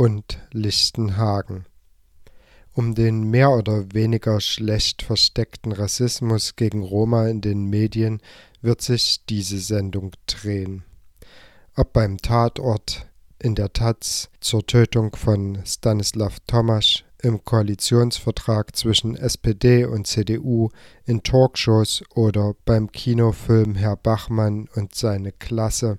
und Lichtenhagen. Um den mehr oder weniger schlecht versteckten Rassismus gegen Roma in den Medien wird sich diese Sendung drehen. Ob beim Tatort in der Taz zur Tötung von Stanislav Tomasz, im Koalitionsvertrag zwischen SPD und CDU, in Talkshows oder beim Kinofilm Herr Bachmann und seine Klasse,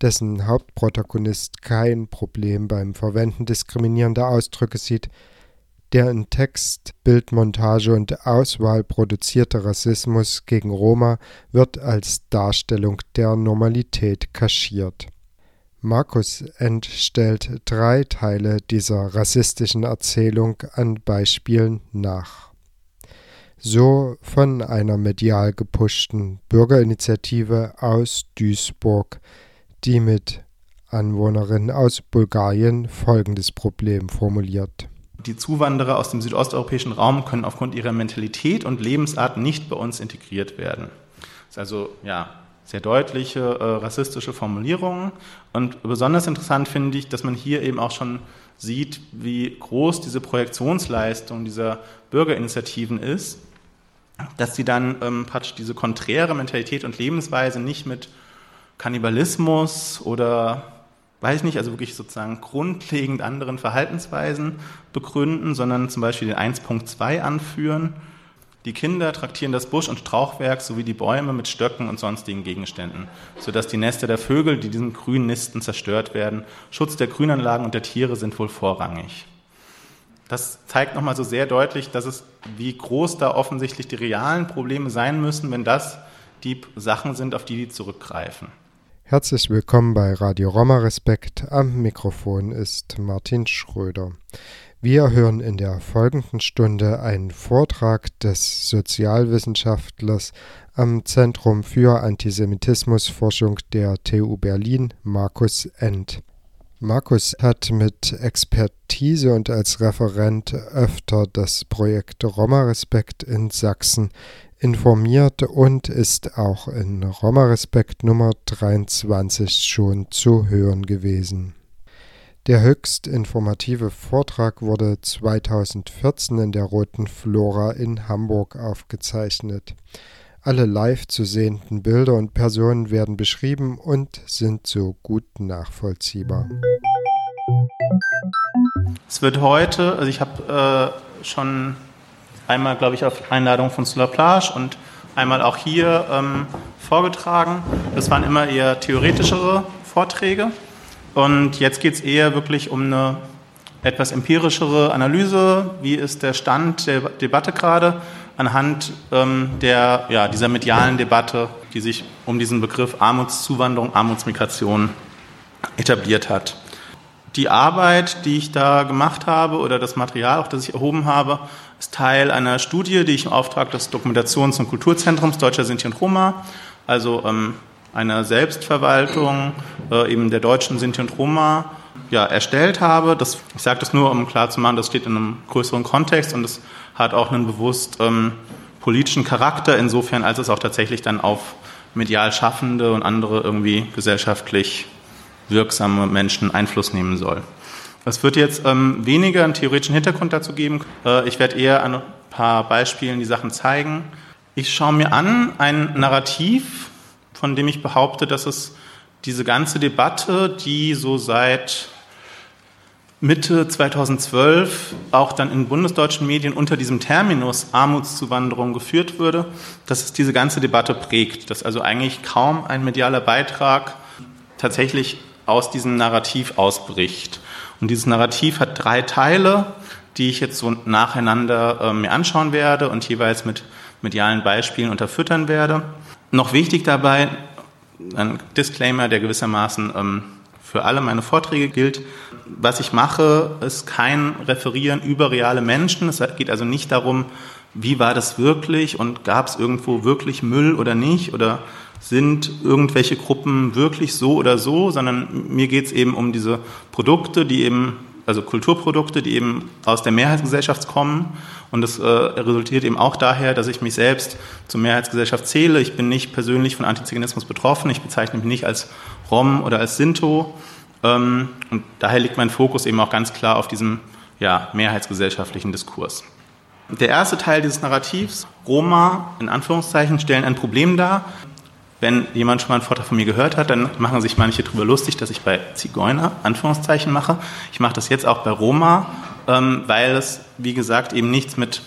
dessen Hauptprotagonist kein Problem beim Verwenden diskriminierender Ausdrücke sieht, der in Text, Bildmontage und Auswahl produzierte Rassismus gegen Roma wird als Darstellung der Normalität kaschiert. Markus End stellt drei Teile dieser rassistischen Erzählung an Beispielen nach. So von einer medial gepushten Bürgerinitiative aus Duisburg, die mit Anwohnerinnen aus Bulgarien folgendes Problem formuliert. Die Zuwanderer aus dem südosteuropäischen Raum können aufgrund ihrer Mentalität und Lebensart nicht bei uns integriert werden. Das ist also ja sehr deutliche äh, rassistische Formulierungen. Und besonders interessant finde ich, dass man hier eben auch schon sieht, wie groß diese Projektionsleistung dieser Bürgerinitiativen ist, dass sie dann ähm, praktisch diese konträre Mentalität und Lebensweise nicht mit Kannibalismus oder weiß ich nicht, also wirklich sozusagen grundlegend anderen Verhaltensweisen begründen, sondern zum Beispiel den 1.2 anführen. Die Kinder traktieren das Busch- und Strauchwerk sowie die Bäume mit Stöcken und sonstigen Gegenständen, sodass die Nester der Vögel, die diesen grünen Nisten zerstört werden, Schutz der Grünanlagen und der Tiere sind wohl vorrangig. Das zeigt nochmal so sehr deutlich, dass es, wie groß da offensichtlich die realen Probleme sein müssen, wenn das die Sachen sind, auf die die zurückgreifen. Herzlich willkommen bei Radio Roma Respekt. Am Mikrofon ist Martin Schröder. Wir hören in der folgenden Stunde einen Vortrag des Sozialwissenschaftlers am Zentrum für Antisemitismusforschung der TU Berlin, Markus End. Markus hat mit Expertise und als Referent öfter das Projekt Roma Respekt in Sachsen informiert und ist auch in Roma Respekt Nummer 23 schon zu hören gewesen. Der höchst informative Vortrag wurde 2014 in der Roten Flora in Hamburg aufgezeichnet. Alle live zu sehenden Bilder und Personen werden beschrieben und sind so gut nachvollziehbar. Es wird heute, also ich habe äh, schon einmal, glaube ich, auf Einladung von Solar Plage und einmal auch hier ähm, vorgetragen. Das waren immer eher theoretischere Vorträge. Und jetzt geht es eher wirklich um eine etwas empirischere Analyse. Wie ist der Stand der Debatte gerade anhand ähm, der, ja, dieser medialen Debatte, die sich um diesen Begriff Armutszuwanderung, Armutsmigration etabliert hat. Die Arbeit, die ich da gemacht habe oder das Material, auch das ich erhoben habe, ist Teil einer Studie, die ich im Auftrag des Dokumentations- und Kulturzentrums Deutscher Sinti und Roma, also ähm, einer Selbstverwaltung äh, eben der deutschen Sinti und Roma, ja, erstellt habe. Das, ich sage das nur, um klar zu machen, das steht in einem größeren Kontext und es hat auch einen bewusst ähm, politischen Charakter, insofern als es auch tatsächlich dann auf medial Schaffende und andere irgendwie gesellschaftlich wirksame Menschen Einfluss nehmen soll. Es wird jetzt ähm, weniger einen theoretischen Hintergrund dazu geben. Äh, ich werde eher an ein paar Beispielen die Sachen zeigen. Ich schaue mir an ein Narrativ, von dem ich behaupte, dass es diese ganze Debatte, die so seit Mitte 2012 auch dann in bundesdeutschen Medien unter diesem Terminus Armutszuwanderung geführt würde, dass es diese ganze Debatte prägt, dass also eigentlich kaum ein medialer Beitrag tatsächlich aus diesem Narrativ ausbricht. Und dieses Narrativ hat drei Teile, die ich jetzt so nacheinander äh, mir anschauen werde und jeweils mit medialen Beispielen unterfüttern werde. Noch wichtig dabei, ein Disclaimer, der gewissermaßen ähm, für alle meine Vorträge gilt. Was ich mache, ist kein Referieren über reale Menschen. Es geht also nicht darum, wie war das wirklich und gab es irgendwo wirklich Müll oder nicht oder sind irgendwelche Gruppen wirklich so oder so, sondern mir geht es eben um diese Produkte, die eben, also Kulturprodukte, die eben aus der Mehrheitsgesellschaft kommen. Und das äh, resultiert eben auch daher, dass ich mich selbst zur Mehrheitsgesellschaft zähle. Ich bin nicht persönlich von Antiziganismus betroffen. Ich bezeichne mich nicht als Rom oder als Sinto. Ähm, und daher liegt mein Fokus eben auch ganz klar auf diesem ja, mehrheitsgesellschaftlichen Diskurs. Der erste Teil dieses Narrativs, Roma in Anführungszeichen, stellen ein Problem dar, wenn jemand schon mal einen Vortrag von mir gehört hat, dann machen sich manche darüber lustig, dass ich bei Zigeuner Anführungszeichen mache. Ich mache das jetzt auch bei Roma, ähm, weil es, wie gesagt, eben nichts mit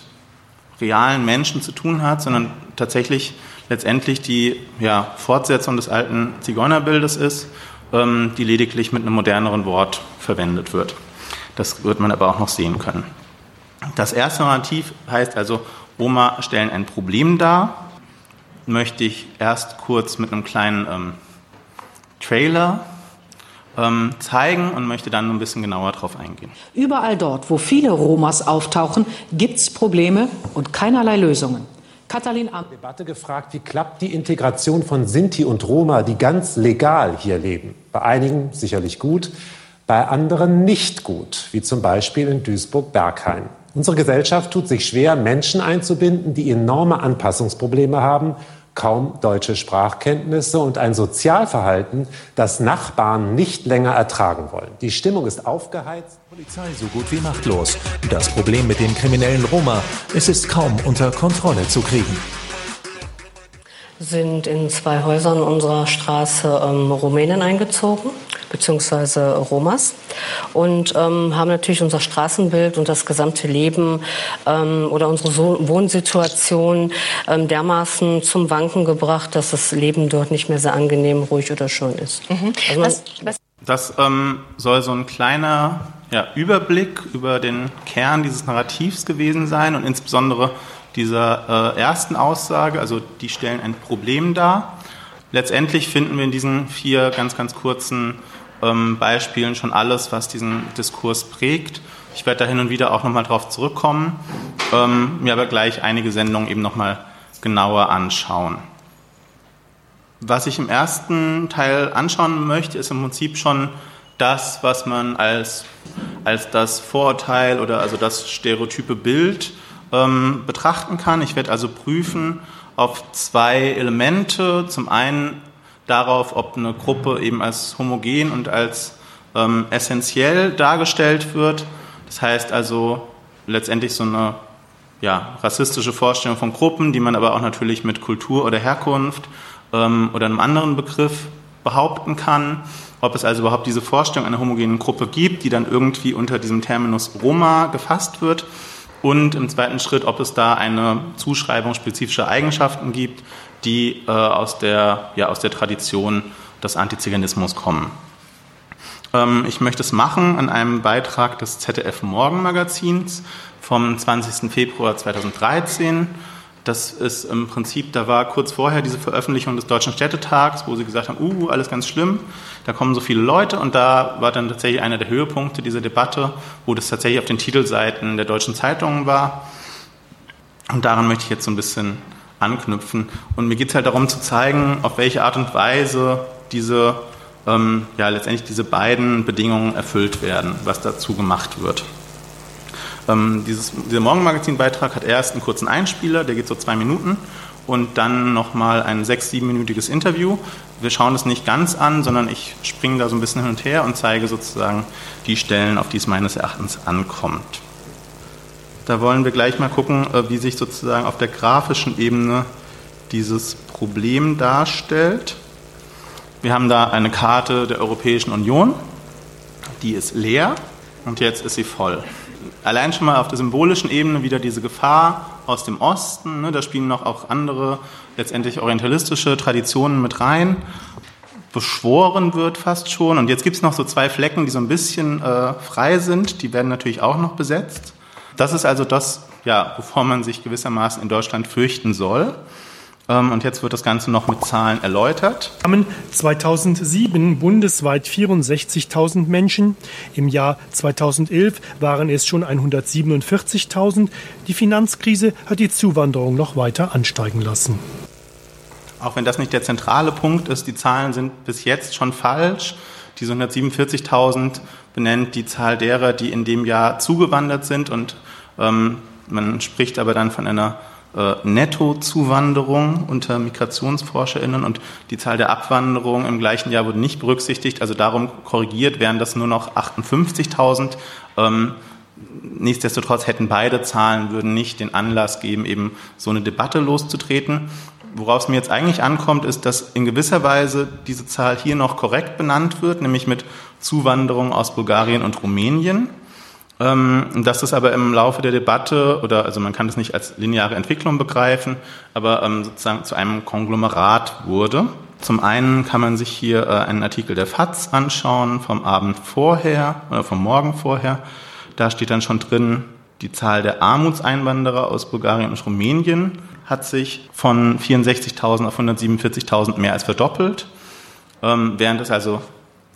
realen Menschen zu tun hat, sondern tatsächlich letztendlich die ja, Fortsetzung des alten Zigeunerbildes ist, ähm, die lediglich mit einem moderneren Wort verwendet wird. Das wird man aber auch noch sehen können. Das erste Narrativ heißt also, Roma stellen ein Problem dar möchte ich erst kurz mit einem kleinen ähm, Trailer ähm, zeigen und möchte dann ein bisschen genauer darauf eingehen. Überall dort, wo viele Romas auftauchen, gibt es Probleme und keinerlei Lösungen. Katalin Am Debatte gefragt, wie klappt die Integration von Sinti und Roma, die ganz legal hier leben? Bei einigen sicherlich gut, bei anderen nicht gut, wie zum Beispiel in Duisburg-Berghain. Unsere Gesellschaft tut sich schwer, Menschen einzubinden, die enorme Anpassungsprobleme haben kaum deutsche Sprachkenntnisse und ein Sozialverhalten, das Nachbarn nicht länger ertragen wollen. Die Stimmung ist aufgeheizt. Polizei so gut wie machtlos. Das Problem mit den kriminellen Roma, es ist kaum unter Kontrolle zu kriegen sind in zwei Häusern unserer Straße ähm, Rumänen eingezogen, beziehungsweise Romas, und ähm, haben natürlich unser Straßenbild und das gesamte Leben ähm, oder unsere so Wohnsituation ähm, dermaßen zum Wanken gebracht, dass das Leben dort nicht mehr sehr angenehm, ruhig oder schön ist. Mhm. Also was, was das ähm, soll so ein kleiner ja, Überblick über den Kern dieses Narrativs gewesen sein und insbesondere dieser äh, ersten Aussage, also die stellen ein Problem dar. Letztendlich finden wir in diesen vier ganz, ganz kurzen ähm, Beispielen schon alles, was diesen Diskurs prägt. Ich werde da hin und wieder auch nochmal drauf zurückkommen, ähm, mir aber gleich einige Sendungen eben nochmal genauer anschauen. Was ich im ersten Teil anschauen möchte, ist im Prinzip schon das, was man als, als das Vorurteil oder also das stereotype Bild ähm, betrachten kann. Ich werde also prüfen auf zwei Elemente. Zum einen darauf, ob eine Gruppe eben als homogen und als ähm, essentiell dargestellt wird. Das heißt also letztendlich so eine ja, rassistische Vorstellung von Gruppen, die man aber auch natürlich mit Kultur oder Herkunft ähm, oder einem anderen Begriff behaupten kann. Ob es also überhaupt diese Vorstellung einer homogenen Gruppe gibt, die dann irgendwie unter diesem Terminus Roma gefasst wird und im zweiten Schritt, ob es da eine Zuschreibung spezifischer Eigenschaften gibt, die äh, aus, der, ja, aus der Tradition des Antiziganismus kommen. Ähm, ich möchte es machen an einem Beitrag des ZDF Morgenmagazins vom 20. Februar 2013 das ist im Prinzip, da war kurz vorher diese Veröffentlichung des Deutschen Städtetags, wo sie gesagt haben, uh, alles ganz schlimm, da kommen so viele Leute und da war dann tatsächlich einer der Höhepunkte dieser Debatte, wo das tatsächlich auf den Titelseiten der deutschen Zeitungen war. Und daran möchte ich jetzt so ein bisschen anknüpfen. Und mir geht es halt darum zu zeigen, auf welche Art und Weise diese, ähm, ja, letztendlich diese beiden Bedingungen erfüllt werden, was dazu gemacht wird. Ähm, dieses, dieser Morgenmagazin-Beitrag hat erst einen kurzen Einspieler, der geht so zwei Minuten und dann nochmal ein sechs-, siebenminütiges Interview. Wir schauen es nicht ganz an, sondern ich springe da so ein bisschen hin und her und zeige sozusagen die Stellen, auf die es meines Erachtens ankommt. Da wollen wir gleich mal gucken, äh, wie sich sozusagen auf der grafischen Ebene dieses Problem darstellt. Wir haben da eine Karte der Europäischen Union, die ist leer und jetzt ist sie voll. Allein schon mal auf der symbolischen Ebene wieder diese Gefahr aus dem Osten, ne, da spielen noch auch andere letztendlich orientalistische Traditionen mit rein, beschworen wird fast schon. Und jetzt gibt es noch so zwei Flecken, die so ein bisschen äh, frei sind, die werden natürlich auch noch besetzt. Das ist also das, ja, wovor man sich gewissermaßen in Deutschland fürchten soll. Ähm, und jetzt wird das Ganze noch mit Zahlen erläutert. 2007 bundesweit 64.000 Menschen. Im Jahr 2011 waren es schon 147.000. Die Finanzkrise hat die Zuwanderung noch weiter ansteigen lassen. Auch wenn das nicht der zentrale Punkt ist, die Zahlen sind bis jetzt schon falsch. Diese 147.000 benennt die Zahl derer, die in dem Jahr zugewandert sind und ähm, man spricht aber dann von einer Nettozuwanderung unter MigrationsforscherInnen und die Zahl der Abwanderung im gleichen Jahr wurde nicht berücksichtigt. Also darum korrigiert wären das nur noch 58.000. Ähm, nichtsdestotrotz hätten beide Zahlen würden nicht den Anlass geben, eben so eine Debatte loszutreten. Worauf es mir jetzt eigentlich ankommt, ist, dass in gewisser Weise diese Zahl hier noch korrekt benannt wird, nämlich mit Zuwanderung aus Bulgarien und Rumänien. Ähm, dass das aber im Laufe der Debatte, oder also man kann das nicht als lineare Entwicklung begreifen, aber ähm, sozusagen zu einem Konglomerat wurde. Zum einen kann man sich hier äh, einen Artikel der FAZ anschauen vom Abend vorher oder vom Morgen vorher. Da steht dann schon drin, die Zahl der Armutseinwanderer aus Bulgarien und Rumänien hat sich von 64.000 auf 147.000 mehr als verdoppelt, ähm, während es also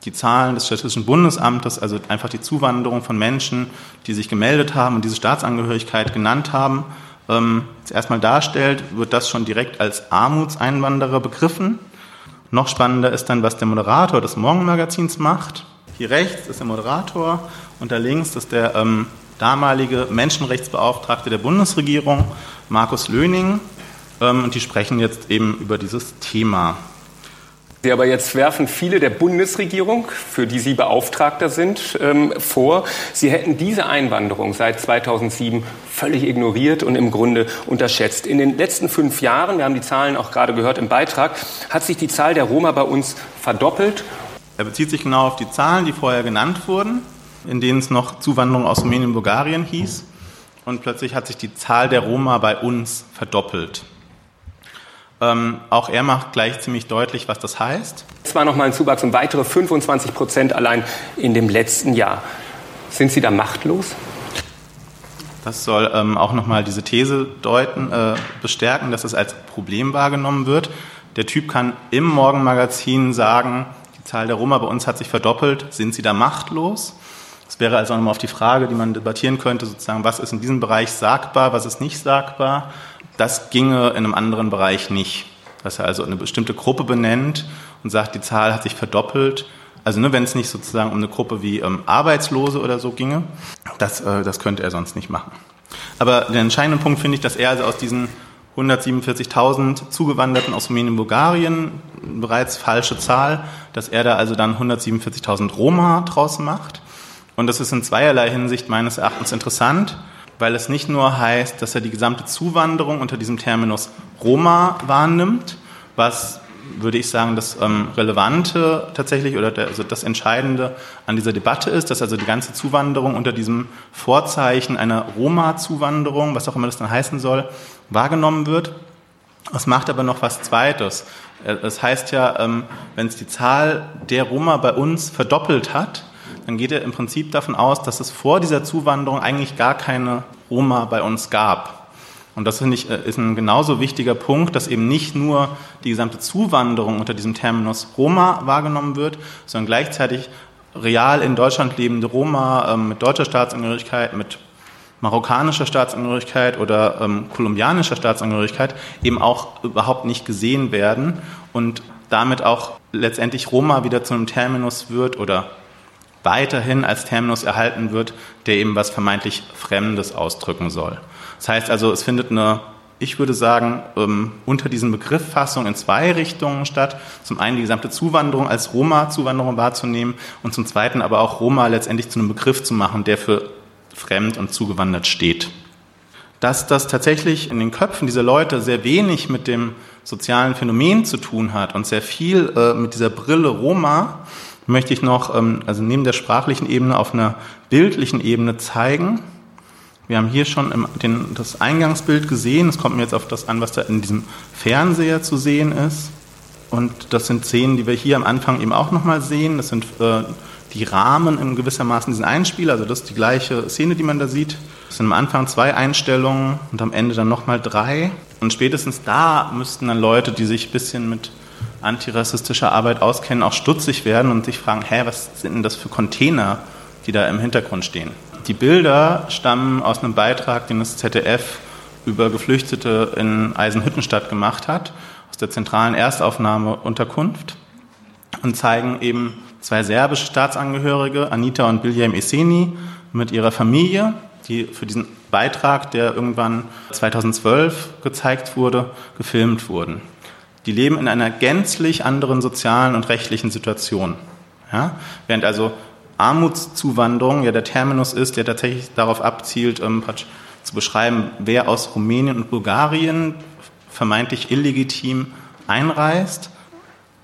die Zahlen des Statistischen Bundesamtes, also einfach die Zuwanderung von Menschen, die sich gemeldet haben und diese Staatsangehörigkeit genannt haben, ähm, erstmal darstellt, wird das schon direkt als Armutseinwanderer begriffen. Noch spannender ist dann, was der Moderator des Morgenmagazins macht. Hier rechts ist der Moderator und da links ist der ähm, damalige Menschenrechtsbeauftragte der Bundesregierung, Markus Löning. Ähm, und die sprechen jetzt eben über dieses Thema. Sie aber jetzt werfen viele der Bundesregierung, für die Sie Beauftragter sind, ähm, vor, Sie hätten diese Einwanderung seit 2007 völlig ignoriert und im Grunde unterschätzt. In den letzten fünf Jahren, wir haben die Zahlen auch gerade gehört im Beitrag, hat sich die Zahl der Roma bei uns verdoppelt. Er bezieht sich genau auf die Zahlen, die vorher genannt wurden, in denen es noch Zuwanderung aus Rumänien und Bulgarien hieß. Und plötzlich hat sich die Zahl der Roma bei uns verdoppelt. Ähm, auch er macht gleich ziemlich deutlich, was das heißt. Es war nochmal ein Zuwachs um weitere 25 Prozent allein in dem letzten Jahr. Sind Sie da machtlos? Das soll ähm, auch nochmal diese These deuten, äh, bestärken, dass es als Problem wahrgenommen wird. Der Typ kann im Morgenmagazin sagen, die Zahl der Roma bei uns hat sich verdoppelt, sind sie da machtlos? Das wäre also nochmal auf die Frage, die man debattieren könnte, sozusagen, was ist in diesem Bereich sagbar, was ist nicht sagbar. Das ginge in einem anderen Bereich nicht. Dass er also eine bestimmte Gruppe benennt und sagt, die Zahl hat sich verdoppelt. Also ne, wenn es nicht sozusagen um eine Gruppe wie ähm, Arbeitslose oder so ginge, das, äh, das könnte er sonst nicht machen. Aber den entscheidenden Punkt finde ich, dass er also aus diesen 147.000 Zugewanderten aus Rumänien und Bulgarien, bereits falsche Zahl, dass er da also dann 147.000 Roma draus macht. Und das ist in zweierlei Hinsicht meines Erachtens interessant weil es nicht nur heißt, dass er die gesamte Zuwanderung unter diesem Terminus Roma wahrnimmt, was würde ich sagen, das ähm, Relevante tatsächlich oder der, also das Entscheidende an dieser Debatte ist, dass also die ganze Zuwanderung unter diesem Vorzeichen einer Roma-Zuwanderung, was auch immer das dann heißen soll, wahrgenommen wird. Es macht aber noch was Zweites. Äh, es heißt ja, ähm, wenn es die Zahl der Roma bei uns verdoppelt hat, dann geht er im Prinzip davon aus, dass es vor dieser Zuwanderung eigentlich gar keine Roma bei uns gab. Und das finde ich äh, ist ein genauso wichtiger Punkt, dass eben nicht nur die gesamte Zuwanderung unter diesem Terminus Roma wahrgenommen wird, sondern gleichzeitig real in Deutschland lebende Roma ähm, mit deutscher Staatsangehörigkeit, mit marokkanischer Staatsangehörigkeit oder ähm, kolumbianischer Staatsangehörigkeit eben auch überhaupt nicht gesehen werden und damit auch letztendlich Roma wieder zu einem Terminus wird oder weiterhin als Terminus erhalten wird, der eben was vermeintlich Fremdes ausdrücken soll. Das heißt also, es findet eine, ich würde sagen, ähm, unter diesen Begrifffassung in zwei Richtungen statt. Zum einen die gesamte Zuwanderung als Roma-Zuwanderung wahrzunehmen und zum zweiten aber auch Roma letztendlich zu einem Begriff zu machen, der für fremd und zugewandert steht. Dass das tatsächlich in den Köpfen dieser Leute sehr wenig mit dem sozialen Phänomen zu tun hat und sehr viel äh, mit dieser Brille Roma, möchte ich noch, ähm, also neben der sprachlichen Ebene auf einer bildlichen Ebene zeigen. Wir haben hier schon das Eingangsbild gesehen. Es kommt mir jetzt auf das an, was da in diesem Fernseher zu sehen ist. Und das sind Szenen, die wir hier am Anfang eben auch nochmal sehen. Das sind äh, die Rahmen in gewissermaßen diesen Einspiel. Also das ist die gleiche Szene, die man da sieht. Es sind am Anfang zwei Einstellungen und am Ende dann nochmal drei. Und spätestens da müssten dann Leute, die sich ein bisschen mit antirassistischer Arbeit auskennen, auch stutzig werden und sich fragen, hä, was sind denn das für Container, die da im Hintergrund stehen? Die Bilder stammen aus einem Beitrag, den das ZDF über Geflüchtete in Eisenhüttenstadt gemacht hat, aus der zentralen Erstaufnahmeunterkunft und zeigen eben zwei serbische Staatsangehörige, Anita und Biljam Eseni, mit ihrer Familie, die für diesen Beitrag, der irgendwann 2012 gezeigt wurde, gefilmt wurden. Die leben in einer gänzlich anderen sozialen und rechtlichen Situation. Ja? Während also Armutszuwanderung ja der Terminus ist, der tatsächlich darauf abzielt, ähm, zu beschreiben, wer aus Rumänien und Bulgarien vermeintlich illegitim einreist,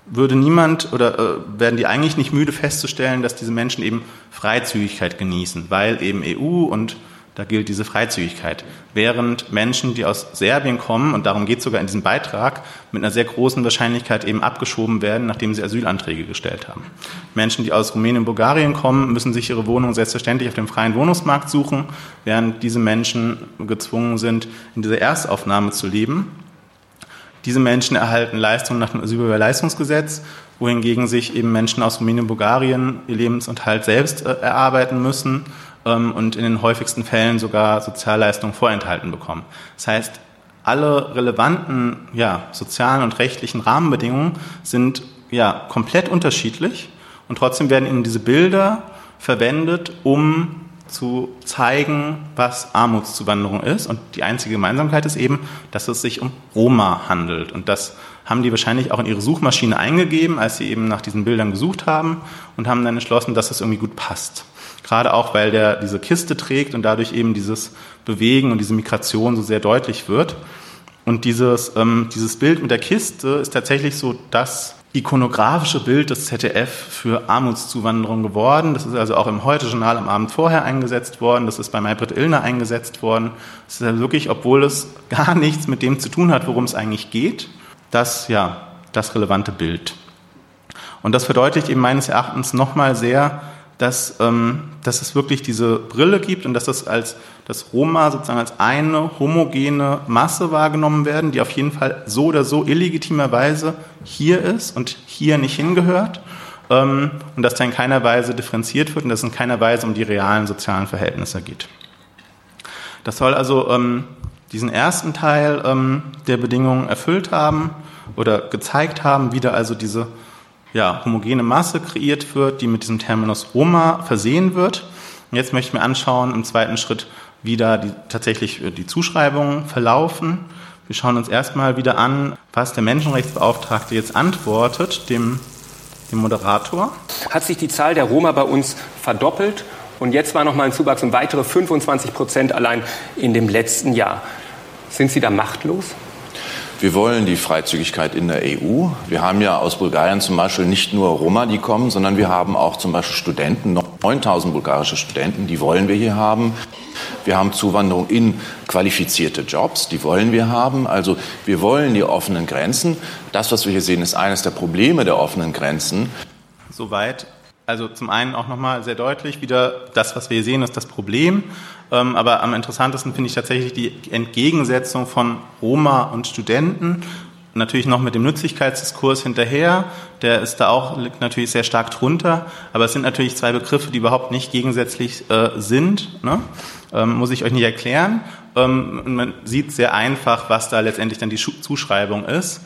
würde niemand oder äh, werden die eigentlich nicht müde festzustellen, dass diese Menschen eben Freizügigkeit genießen, weil eben EU und da gilt diese Freizügigkeit. Während Menschen, die aus Serbien kommen, und darum geht es sogar in diesem Beitrag, mit einer sehr großen Wahrscheinlichkeit eben abgeschoben werden, nachdem sie Asylanträge gestellt haben. Menschen, die aus Rumänien und Bulgarien kommen, müssen sich ihre Wohnung selbstverständlich auf dem freien Wohnungsmarkt suchen, während diese Menschen gezwungen sind, in dieser Erstaufnahme zu leben. Diese Menschen erhalten Leistungen nach dem Asylbewerberleistungsgesetz, wohingegen sich eben Menschen aus Rumänien und Bulgarien ihr Lebensunterhalt selbst äh, erarbeiten müssen ähm, und in den häufigsten Fällen sogar Sozialleistungen vorenthalten bekommen. Das heißt, alle relevanten ja, sozialen und rechtlichen Rahmenbedingungen sind ja, komplett unterschiedlich und trotzdem werden ihnen diese Bilder verwendet, um zu zeigen, was Armutszuwanderung ist. Und die einzige Gemeinsamkeit ist eben, dass es sich um Roma handelt. Und das haben die wahrscheinlich auch in ihre Suchmaschine eingegeben, als sie eben nach diesen Bildern gesucht haben und haben dann entschlossen, dass das irgendwie gut passt. Gerade auch, weil der diese Kiste trägt und dadurch eben dieses Bewegen und diese Migration so sehr deutlich wird. Und dieses, ähm, dieses Bild mit der Kiste ist tatsächlich so das ikonografische Bild des ZDF für Armutszuwanderung geworden. Das ist also auch im Heute-Journal am Abend vorher eingesetzt worden. Das ist bei Maybrit Illner eingesetzt worden. Das ist ja also wirklich, obwohl es gar nichts mit dem zu tun hat, worum es eigentlich geht, das, ja, das relevante Bild. Und das verdeutlicht eben meines Erachtens nochmal sehr, dass, ähm, dass es wirklich diese Brille gibt und dass das als das Roma sozusagen als eine homogene Masse wahrgenommen werden, die auf jeden Fall so oder so illegitimerweise hier ist und hier nicht hingehört ähm, und dass da in keiner Weise differenziert wird und dass es in keiner Weise um die realen sozialen Verhältnisse geht. Das soll also ähm, diesen ersten Teil ähm, der Bedingungen erfüllt haben oder gezeigt haben, wie da also diese ja, homogene Masse kreiert wird, die mit diesem Terminus Roma versehen wird. Und jetzt möchte ich mir anschauen, im zweiten Schritt, wie da die, tatsächlich die Zuschreibungen verlaufen. Wir schauen uns erstmal wieder an, was der Menschenrechtsbeauftragte jetzt antwortet, dem, dem Moderator. Hat sich die Zahl der Roma bei uns verdoppelt und jetzt war noch mal ein Zuwachs um weitere 25 Prozent allein in dem letzten Jahr. Sind Sie da machtlos? Wir wollen die Freizügigkeit in der EU. Wir haben ja aus Bulgarien zum Beispiel nicht nur Roma, die kommen, sondern wir haben auch zum Beispiel Studenten, noch 9000 bulgarische Studenten, die wollen wir hier haben. Wir haben Zuwanderung in qualifizierte Jobs, die wollen wir haben. Also wir wollen die offenen Grenzen. Das, was wir hier sehen, ist eines der Probleme der offenen Grenzen. Soweit also zum einen auch nochmal sehr deutlich wieder, das, was wir hier sehen, ist das Problem. Ähm, aber am interessantesten finde ich tatsächlich die Entgegensetzung von Roma und Studenten. Natürlich noch mit dem Nützlichkeitsdiskurs hinterher. Der ist da auch, liegt natürlich sehr stark drunter. Aber es sind natürlich zwei Begriffe, die überhaupt nicht gegensätzlich äh, sind. Ne? Ähm, muss ich euch nicht erklären. Ähm, man sieht sehr einfach, was da letztendlich dann die Zuschreibung ist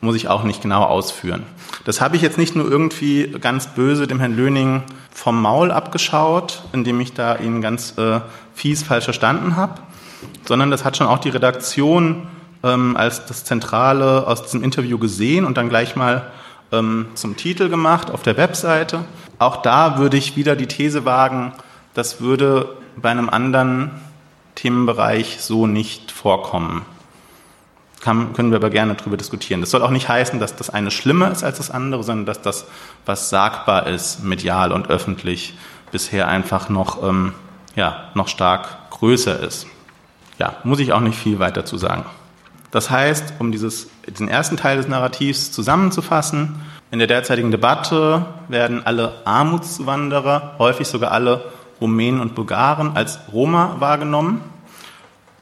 muss ich auch nicht genau ausführen. Das habe ich jetzt nicht nur irgendwie ganz böse dem Herrn Löning vom Maul abgeschaut, indem ich da ihn ganz äh, fies falsch verstanden habe, sondern das hat schon auch die Redaktion ähm, als das Zentrale aus diesem Interview gesehen und dann gleich mal ähm, zum Titel gemacht auf der Webseite. Auch da würde ich wieder die These wagen, das würde bei einem anderen Themenbereich so nicht vorkommen. Kann, können wir aber gerne darüber diskutieren. Das soll auch nicht heißen, dass das eine schlimmer ist als das andere, sondern dass das, was sagbar ist, medial und öffentlich, bisher einfach noch, ähm, ja, noch stark größer ist. Ja, muss ich auch nicht viel weiter zu sagen. Das heißt, um dieses, diesen ersten Teil des Narrativs zusammenzufassen, in der derzeitigen Debatte werden alle Armutswanderer, häufig sogar alle Rumänen und Bulgaren, als Roma wahrgenommen.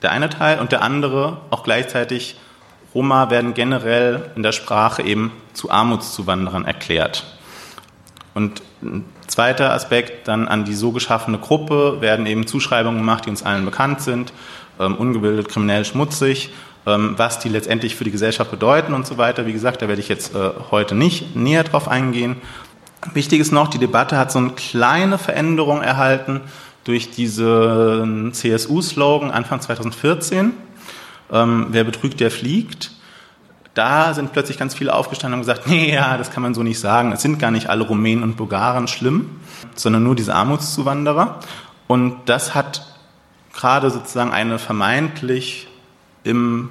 Der eine Teil und der andere auch gleichzeitig Roma werden generell in der Sprache eben zu Armutszuwanderern erklärt. Und ein zweiter Aspekt dann an die so geschaffene Gruppe werden eben Zuschreibungen gemacht, die uns allen bekannt sind, ähm, ungebildet, kriminell, schmutzig, ähm, was die letztendlich für die Gesellschaft bedeuten und so weiter. Wie gesagt, da werde ich jetzt äh, heute nicht näher drauf eingehen. Wichtig ist noch, die Debatte hat so eine kleine Veränderung erhalten durch diesen CSU-Slogan Anfang 2014. Ähm, wer betrügt, der fliegt. Da sind plötzlich ganz viele aufgestanden und gesagt, nee, ja, das kann man so nicht sagen. Es sind gar nicht alle Rumänen und Bulgaren schlimm, sondern nur diese Armutszuwanderer. Und das hat gerade sozusagen eine vermeintlich im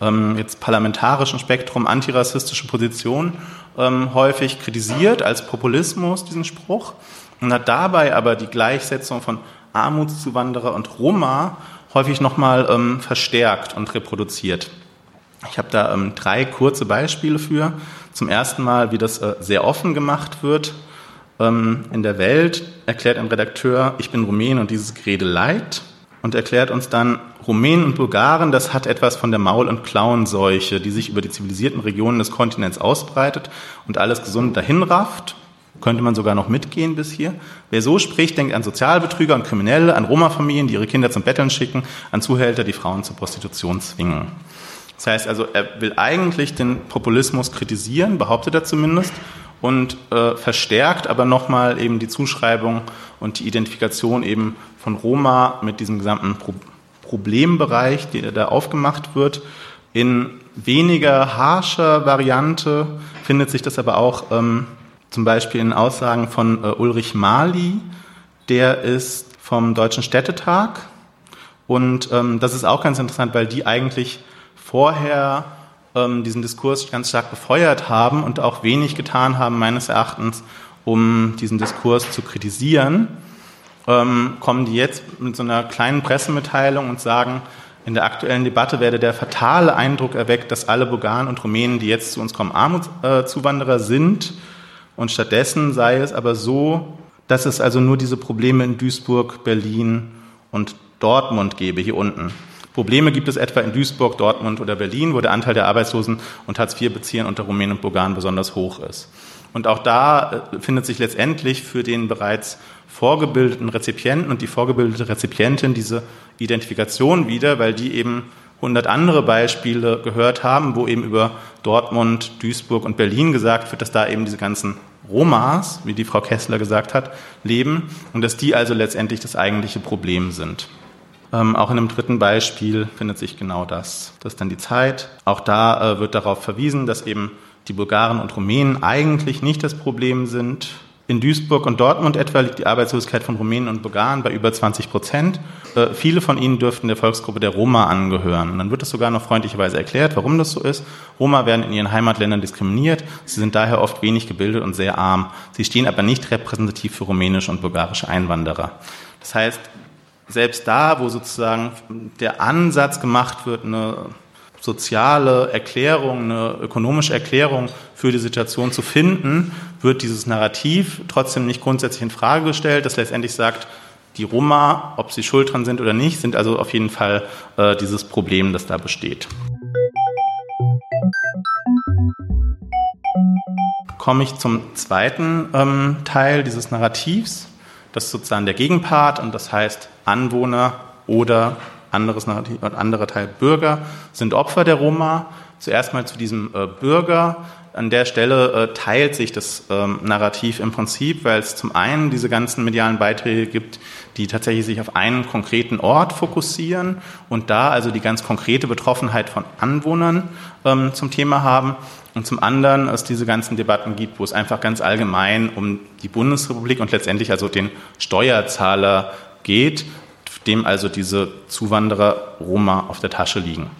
ähm, jetzt parlamentarischen Spektrum antirassistische Position ähm, häufig kritisiert als Populismus, diesen Spruch, und hat dabei aber die Gleichsetzung von Armutszuwanderer und Roma häufig nochmal ähm, verstärkt und reproduziert. Ich habe da ähm, drei kurze Beispiele für. Zum ersten Mal, wie das äh, sehr offen gemacht wird. Ähm, in der Welt erklärt ein Redakteur, ich bin Rumän und dieses Gerede leid und erklärt uns dann, Rumänen und Bulgaren, das hat etwas von der Maul- und Klauenseuche, die sich über die zivilisierten Regionen des Kontinents ausbreitet und alles gesund dahinrafft. Könnte man sogar noch mitgehen bis hier. Wer so spricht, denkt an Sozialbetrüger und Kriminelle, an Roma-Familien, die ihre Kinder zum Betteln schicken, an Zuhälter, die Frauen zur Prostitution zwingen. Das heißt also, er will eigentlich den Populismus kritisieren, behauptet er zumindest, und äh, verstärkt aber nochmal eben die Zuschreibung und die Identifikation eben von Roma mit diesem gesamten Pro Problembereich, der da aufgemacht wird. In weniger harscher Variante findet sich das aber auch ähm, zum Beispiel in Aussagen von äh, Ulrich Mali, der ist vom Deutschen Städtetag. Und ähm, das ist auch ganz interessant, weil die eigentlich vorher ähm, diesen Diskurs ganz stark befeuert haben und auch wenig getan haben, meines Erachtens, um diesen Diskurs zu kritisieren, ähm, kommen die jetzt mit so einer kleinen Pressemitteilung und sagen, in der aktuellen Debatte werde der fatale Eindruck erweckt, dass alle Bulgaren und Rumänen, die jetzt zu uns kommen, Armutszuwanderer sind. Und stattdessen sei es aber so, dass es also nur diese Probleme in Duisburg, Berlin und Dortmund gebe, hier unten. Probleme gibt es etwa in Duisburg, Dortmund oder Berlin, wo der Anteil der Arbeitslosen und Hartz-IV-Beziehern unter Rumänen und Bulgaren besonders hoch ist. Und auch da äh, findet sich letztendlich für den bereits vorgebildeten Rezipienten und die vorgebildete Rezipientin diese Identifikation wieder, weil die eben 100 andere Beispiele gehört haben, wo eben über Dortmund, Duisburg und Berlin gesagt wird, dass da eben diese ganzen Romas, wie die Frau Kessler gesagt hat, leben und dass die also letztendlich das eigentliche Problem sind. Ähm, auch in einem dritten Beispiel findet sich genau das. Das ist dann die Zeit. Auch da äh, wird darauf verwiesen, dass eben die Bulgaren und Rumänen eigentlich nicht das Problem sind. In Duisburg und Dortmund etwa liegt die Arbeitslosigkeit von Rumänen und Bulgaren bei über 20 Prozent. Äh, viele von ihnen dürften der Volksgruppe der Roma angehören. Und dann wird es sogar noch freundlicherweise erklärt, warum das so ist. Roma werden in ihren Heimatländern diskriminiert. Sie sind daher oft wenig gebildet und sehr arm. Sie stehen aber nicht repräsentativ für rumänische und bulgarische Einwanderer. Das heißt, selbst da, wo sozusagen der Ansatz gemacht wird, eine soziale Erklärung, eine ökonomische Erklärung für die Situation zu finden, wird dieses Narrativ trotzdem nicht grundsätzlich in Frage gestellt, das letztendlich sagt, die Roma, ob sie schuld dran sind oder nicht, sind also auf jeden Fall äh, dieses Problem, das da besteht. Komme ich zum zweiten ähm, Teil dieses Narrativs. Das ist sozusagen der Gegenpart und das heißt Anwohner oder anderes Narrativ, anderer Teil Bürger sind Opfer der Roma. Zuerst mal zu diesem äh, Bürger. An der Stelle äh, teilt sich das ähm, Narrativ im Prinzip, weil es zum einen diese ganzen medialen Beiträge gibt, die tatsächlich sich auf einen konkreten Ort fokussieren und da also die ganz konkrete Betroffenheit von Anwohnern ähm, zum Thema haben und zum anderen es diese ganzen Debatten gibt, wo es einfach ganz allgemein um die Bundesrepublik und letztendlich also den Steuerzahler geht, dem also diese Zuwanderer Roma auf der Tasche liegen.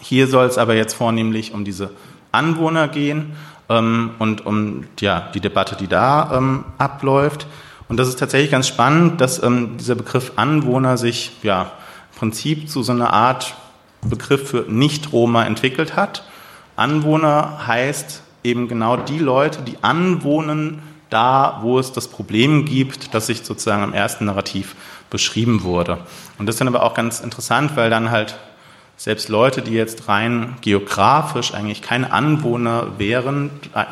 Hier soll es aber jetzt vornehmlich um diese Anwohner gehen ähm, und um ja, die Debatte, die da ähm, abläuft. Und das ist tatsächlich ganz spannend, dass ähm, dieser Begriff Anwohner sich ja im Prinzip zu so einer Art Begriff für Nicht-Roma entwickelt hat. Anwohner heißt eben genau die Leute, die anwohnen da, wo es das Problem gibt, das sich sozusagen im ersten Narrativ beschrieben wurde. Und das ist dann aber auch ganz interessant, weil dann halt selbst Leute, die jetzt rein geografisch eigentlich keine Anwohner wären,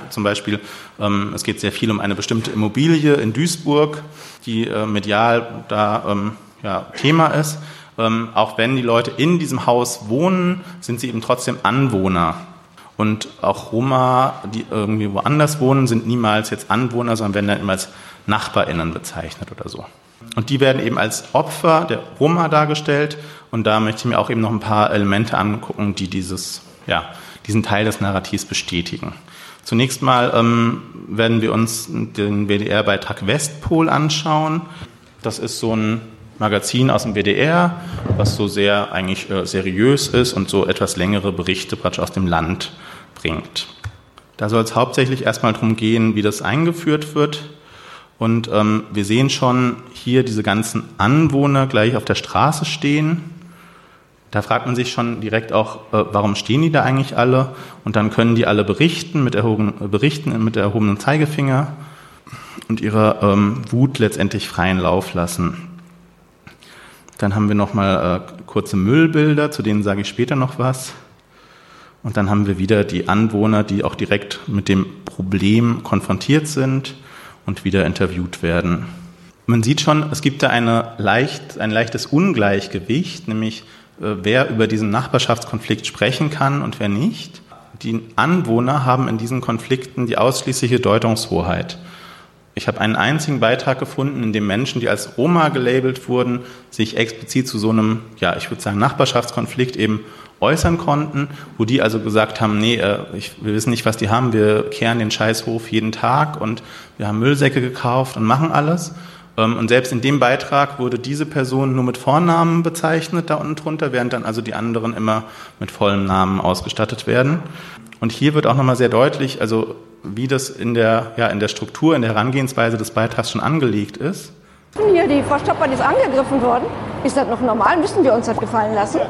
zum Beispiel, ähm, es geht sehr viel um eine bestimmte Immobilie in Duisburg, die äh, medial da ähm, ja, Thema ist. Ähm, auch wenn die Leute in diesem Haus wohnen, sind sie eben trotzdem Anwohner. Und auch Roma, die irgendwie woanders wohnen, sind niemals jetzt Anwohner, sondern werden dann immer als NachbarInnen bezeichnet oder so. Und die werden eben als Opfer der Roma dargestellt. Und da möchte ich mir auch eben noch ein paar Elemente angucken, die dieses, ja, diesen Teil des Narrativs bestätigen. Zunächst mal ähm, werden wir uns den WDR-Beitrag Westpol anschauen. Das ist so ein Magazin aus dem WDR, was so sehr eigentlich äh, seriös ist und so etwas längere Berichte praktisch aus dem Land bringt. Da soll es hauptsächlich erstmal darum gehen, wie das eingeführt wird. Und ähm, wir sehen schon hier diese ganzen Anwohner gleich auf der Straße stehen. Da fragt man sich schon direkt auch, äh, warum stehen die da eigentlich alle? Und dann können die alle berichten mit, erhoben, berichten mit erhobenem Zeigefinger und ihrer ähm, Wut letztendlich freien Lauf lassen. Dann haben wir nochmal äh, kurze Müllbilder, zu denen sage ich später noch was. Und dann haben wir wieder die Anwohner, die auch direkt mit dem Problem konfrontiert sind und wieder interviewt werden. Man sieht schon, es gibt da eine leicht, ein leichtes Ungleichgewicht, nämlich äh, wer über diesen Nachbarschaftskonflikt sprechen kann und wer nicht. Die Anwohner haben in diesen Konflikten die ausschließliche Deutungshoheit. Ich habe einen einzigen Beitrag gefunden, in dem Menschen, die als Roma gelabelt wurden, sich explizit zu so einem, ja, ich würde sagen, Nachbarschaftskonflikt eben äußern konnten, wo die also gesagt haben, nee, äh, ich, wir wissen nicht, was die haben, wir kehren den Scheißhof jeden Tag und wir haben Müllsäcke gekauft und machen alles. Ähm, und selbst in dem Beitrag wurde diese Person nur mit Vornamen bezeichnet da unten drunter, während dann also die anderen immer mit vollem Namen ausgestattet werden. Und hier wird auch nochmal sehr deutlich, also wie das in der, ja, in der Struktur, in der Herangehensweise des Beitrags schon angelegt ist. Hier, die Frau Stoppmann ist angegriffen worden. Ist das noch normal? Müssen wir uns das gefallen lassen?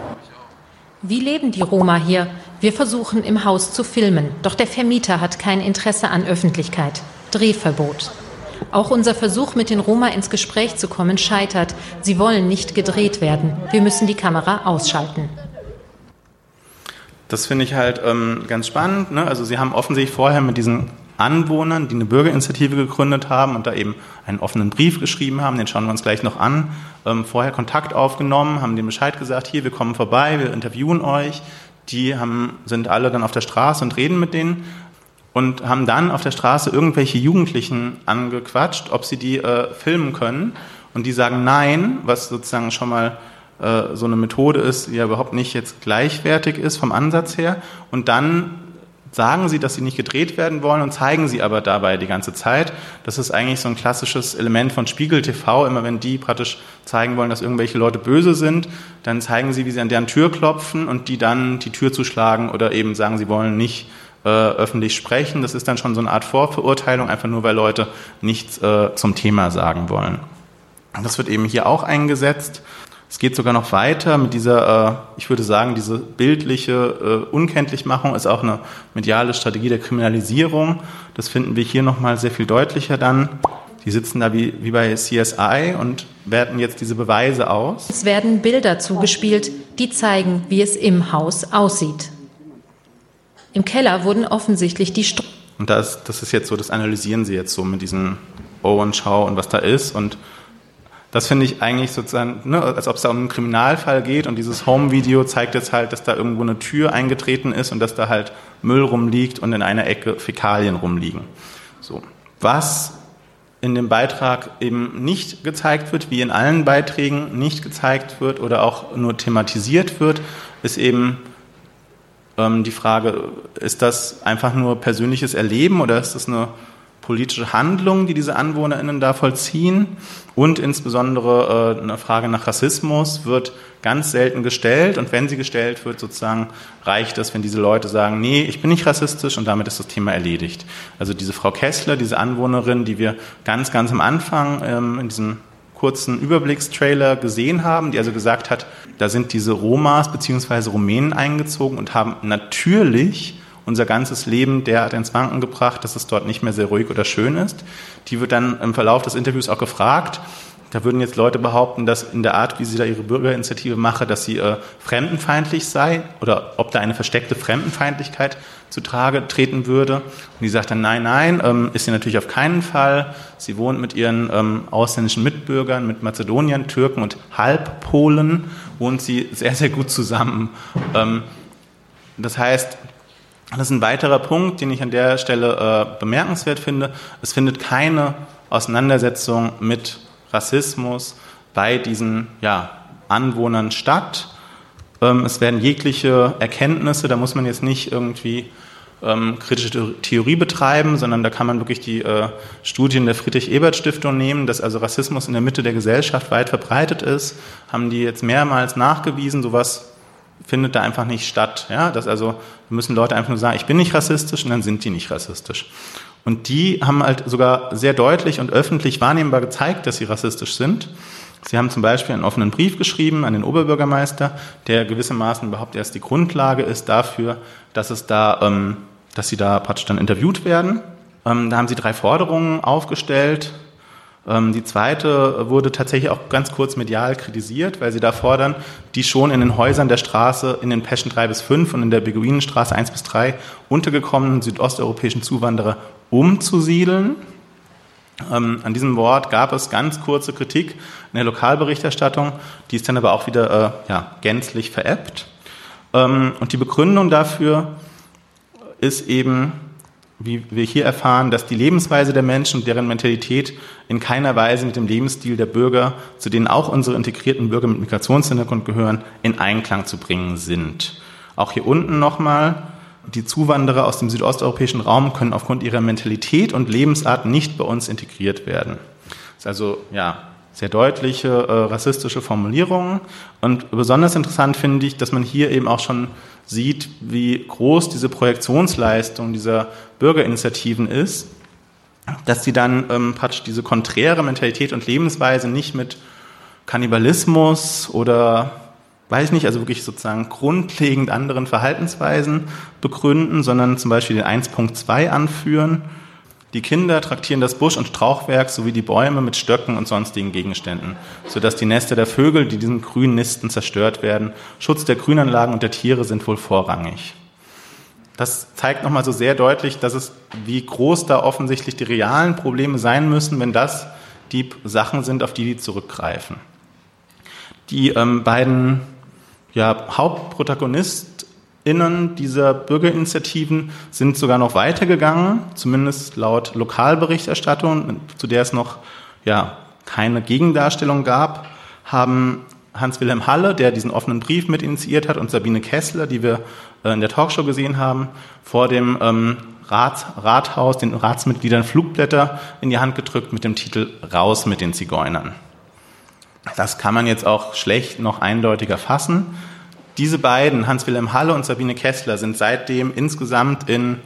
Wie leben die Roma hier? Wir versuchen im Haus zu filmen, doch der Vermieter hat kein Interesse an Öffentlichkeit. Drehverbot. Auch unser Versuch, mit den Roma ins Gespräch zu kommen, scheitert. Sie wollen nicht gedreht werden. Wir müssen die Kamera ausschalten. Das finde ich halt ähm, ganz spannend. Ne? Also Sie haben offensichtlich vorher mit diesen Anwohnern, die eine Bürgerinitiative gegründet haben und da eben einen offenen Brief geschrieben haben, den schauen wir uns gleich noch an, ähm, vorher Kontakt aufgenommen, haben dem Bescheid gesagt, hier, wir kommen vorbei, wir interviewen euch. Die haben, sind alle dann auf der Straße und reden mit denen und haben dann auf der Straße irgendwelche Jugendlichen angequatscht, ob sie die äh, filmen können. Und die sagen nein, was sozusagen schon mal äh, so eine Methode ist, die ja überhaupt nicht jetzt gleichwertig ist vom Ansatz her. Und dann sagen sie, dass sie nicht gedreht werden wollen und zeigen sie aber dabei die ganze Zeit. Das ist eigentlich so ein klassisches Element von Spiegel TV. Immer wenn die praktisch zeigen wollen, dass irgendwelche Leute böse sind, dann zeigen sie, wie sie an deren Tür klopfen und die dann die Tür zuschlagen oder eben sagen, sie wollen nicht äh, öffentlich sprechen. Das ist dann schon so eine Art Vorverurteilung, einfach nur weil Leute nichts äh, zum Thema sagen wollen. Das wird eben hier auch eingesetzt. Es geht sogar noch weiter mit dieser, äh, ich würde sagen, diese bildliche äh, Unkenntlichmachung ist auch eine mediale Strategie der Kriminalisierung. Das finden wir hier nochmal sehr viel deutlicher dann. Die sitzen da wie, wie bei CSI und werten jetzt diese Beweise aus. Es werden Bilder zugespielt, die zeigen, wie es im Haus aussieht. Im Keller wurden offensichtlich die Stro Und das, das ist jetzt so, das analysieren sie jetzt so mit diesen Oh und Schau und was da ist und das finde ich eigentlich sozusagen, ne, als ob es da um einen Kriminalfall geht und dieses Home-Video zeigt jetzt halt, dass da irgendwo eine Tür eingetreten ist und dass da halt Müll rumliegt und in einer Ecke Fäkalien rumliegen. So. Was in dem Beitrag eben nicht gezeigt wird, wie in allen Beiträgen nicht gezeigt wird oder auch nur thematisiert wird, ist eben ähm, die Frage, ist das einfach nur persönliches Erleben oder ist das eine politische Handlungen, die diese AnwohnerInnen da vollziehen. Und insbesondere äh, eine Frage nach Rassismus wird ganz selten gestellt. Und wenn sie gestellt wird, sozusagen reicht es, wenn diese Leute sagen, nee, ich bin nicht rassistisch und damit ist das Thema erledigt. Also diese Frau Kessler, diese Anwohnerin, die wir ganz, ganz am Anfang ähm, in diesem kurzen Überblickstrailer gesehen haben, die also gesagt hat, da sind diese Romas bzw. Rumänen eingezogen und haben natürlich unser ganzes Leben derart ins Wanken gebracht, dass es dort nicht mehr sehr ruhig oder schön ist. Die wird dann im Verlauf des Interviews auch gefragt. Da würden jetzt Leute behaupten, dass in der Art, wie sie da ihre Bürgerinitiative mache, dass sie äh, fremdenfeindlich sei oder ob da eine versteckte Fremdenfeindlichkeit zutage treten würde. Und die sagt dann, nein, nein, ähm, ist sie natürlich auf keinen Fall. Sie wohnt mit ihren ähm, ausländischen Mitbürgern, mit Mazedoniern, Türken und Halbpolen, wohnt sie sehr, sehr gut zusammen. Ähm, das heißt, das ist ein weiterer Punkt, den ich an der Stelle äh, bemerkenswert finde. Es findet keine Auseinandersetzung mit Rassismus bei diesen ja, Anwohnern statt. Ähm, es werden jegliche Erkenntnisse, da muss man jetzt nicht irgendwie ähm, kritische Theorie betreiben, sondern da kann man wirklich die äh, Studien der Friedrich-Ebert-Stiftung nehmen, dass also Rassismus in der Mitte der Gesellschaft weit verbreitet ist, haben die jetzt mehrmals nachgewiesen, sowas findet da einfach nicht statt. Ja? Dass also müssen Leute einfach nur sagen, ich bin nicht rassistisch und dann sind die nicht rassistisch. Und die haben halt sogar sehr deutlich und öffentlich wahrnehmbar gezeigt, dass sie rassistisch sind. Sie haben zum Beispiel einen offenen Brief geschrieben an den Oberbürgermeister, der gewissermaßen überhaupt erst die Grundlage ist dafür, dass es da, ähm, dass sie da praktisch dann interviewt werden. Ähm, da haben sie drei Forderungen aufgestellt. Ähm, die zweite wurde tatsächlich auch ganz kurz medial kritisiert, weil sie da fordern, die schon in den Häusern der Straße in den Peschen 3 bis 5 und in der Beguinenstraße 1 bis 3 untergekommenen südosteuropäischen Zuwanderer umzusiedeln. Ähm, an diesem Wort gab es ganz kurze Kritik in der Lokalberichterstattung, die ist dann aber auch wieder äh, ja, gänzlich veräppt. Ähm, und die Begründung dafür ist eben, wie wir hier erfahren, dass die Lebensweise der Menschen und deren Mentalität in keiner Weise mit dem Lebensstil der Bürger, zu denen auch unsere integrierten Bürger mit Migrationshintergrund gehören, in Einklang zu bringen sind. Auch hier unten nochmal, die Zuwanderer aus dem südosteuropäischen Raum können aufgrund ihrer Mentalität und Lebensart nicht bei uns integriert werden. Das ist also ja sehr deutliche äh, rassistische Formulierungen. Und besonders interessant finde ich, dass man hier eben auch schon sieht, wie groß diese Projektionsleistung dieser Bürgerinitiativen ist, dass sie dann ähm, praktisch diese konträre Mentalität und Lebensweise nicht mit Kannibalismus oder weiß ich nicht, also wirklich sozusagen grundlegend anderen Verhaltensweisen begründen, sondern zum Beispiel den 1.2 anführen. Die Kinder traktieren das Busch- und Strauchwerk sowie die Bäume mit Stöcken und sonstigen Gegenständen, sodass die Nester der Vögel, die diesen grünen Nisten zerstört werden, Schutz der Grünanlagen und der Tiere sind wohl vorrangig. Das zeigt nochmal so sehr deutlich, dass es, wie groß da offensichtlich die realen Probleme sein müssen, wenn das die Sachen sind, auf die die zurückgreifen. Die ähm, beiden ja, HauptprotagonistInnen dieser Bürgerinitiativen sind sogar noch weitergegangen, zumindest laut Lokalberichterstattung, zu der es noch ja, keine Gegendarstellung gab, haben Hans-Wilhelm Halle, der diesen offenen Brief mit initiiert hat, und Sabine Kessler, die wir äh, in der Talkshow gesehen haben, vor dem ähm, Rat, Rathaus den Ratsmitgliedern Flugblätter in die Hand gedrückt mit dem Titel Raus mit den Zigeunern. Das kann man jetzt auch schlecht noch eindeutiger fassen. Diese beiden, Hans-Wilhelm Halle und Sabine Kessler, sind seitdem insgesamt in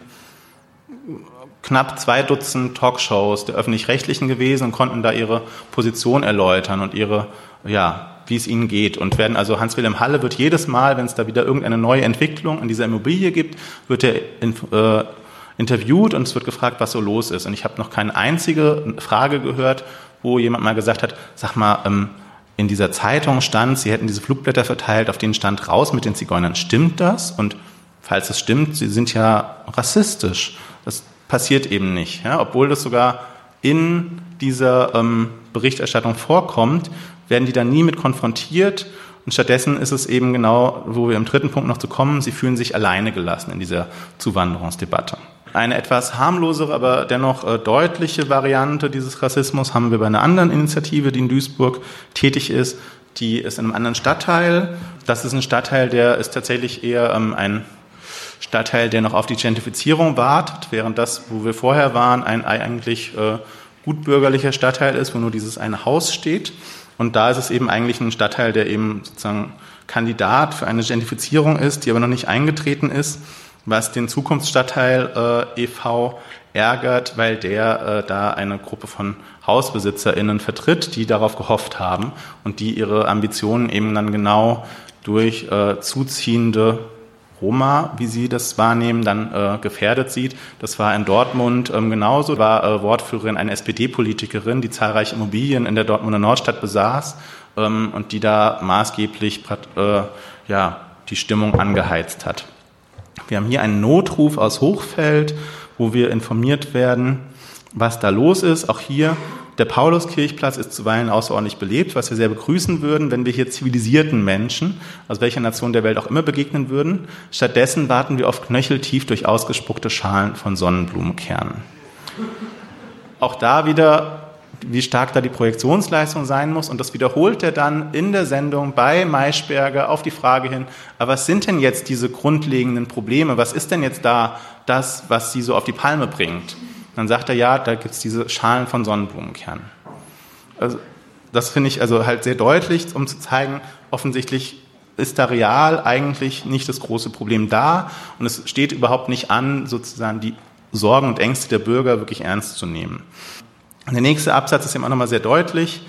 knapp zwei Dutzend Talkshows der öffentlich-rechtlichen gewesen und konnten da ihre Position erläutern und ihre, ja, wie es ihnen geht. Und werden also Hans-Wilhelm Halle wird jedes Mal, wenn es da wieder irgendeine neue Entwicklung in dieser Immobilie gibt, wird er in, äh, interviewt und es wird gefragt, was so los ist. Und ich habe noch keine einzige Frage gehört, wo jemand mal gesagt hat, sag mal, ähm, in dieser Zeitung stand, sie hätten diese Flugblätter verteilt, auf denen stand raus mit den Zigeunern. Stimmt das? Und falls es stimmt, sie sind ja rassistisch. Das passiert eben nicht. Ja? Obwohl das sogar in dieser ähm, Berichterstattung vorkommt, werden die dann nie mit konfrontiert. Und stattdessen ist es eben genau, wo wir im dritten Punkt noch zu kommen, sie fühlen sich alleine gelassen in dieser Zuwanderungsdebatte. Eine etwas harmlosere, aber dennoch äh, deutliche Variante dieses Rassismus haben wir bei einer anderen Initiative, die in Duisburg tätig ist. Die ist in einem anderen Stadtteil. Das ist ein Stadtteil, der ist tatsächlich eher ähm, ein Stadtteil, der noch auf die Gentrifizierung wartet, während das, wo wir vorher waren, ein eigentlich äh, gutbürgerlicher Stadtteil ist, wo nur dieses eine Haus steht. Und da ist es eben eigentlich ein Stadtteil, der eben sozusagen Kandidat für eine Gentrifizierung ist, die aber noch nicht eingetreten ist, was den Zukunftsstadtteil äh, e.V. ärgert, weil der äh, da eine Gruppe von HausbesitzerInnen vertritt, die darauf gehofft haben und die ihre Ambitionen eben dann genau durch äh, zuziehende Roma, wie sie das wahrnehmen, dann äh, gefährdet sieht. Das war in Dortmund ähm, genauso, war äh, Wortführerin eine SPD-Politikerin, die zahlreiche Immobilien in der Dortmunder Nordstadt besaß ähm, und die da maßgeblich äh, ja, die Stimmung angeheizt hat. Wir haben hier einen Notruf aus Hochfeld, wo wir informiert werden, was da los ist. Auch hier der Pauluskirchplatz ist zuweilen außerordentlich belebt, was wir sehr begrüßen würden, wenn wir hier zivilisierten Menschen, aus welcher Nation der Welt auch immer, begegnen würden. Stattdessen warten wir oft knöcheltief durch ausgespuckte Schalen von Sonnenblumenkernen. Auch da wieder, wie stark da die Projektionsleistung sein muss. Und das wiederholt er dann in der Sendung bei Maischberger auf die Frage hin, aber was sind denn jetzt diese grundlegenden Probleme? Was ist denn jetzt da das, was sie so auf die Palme bringt? Dann sagt er, ja, da gibt es diese Schalen von Sonnenblumenkernen. Also, das finde ich also halt sehr deutlich, um zu zeigen, offensichtlich ist da real eigentlich nicht das große Problem da und es steht überhaupt nicht an, sozusagen die Sorgen und Ängste der Bürger wirklich ernst zu nehmen. Der nächste Absatz ist eben auch nochmal sehr deutlich.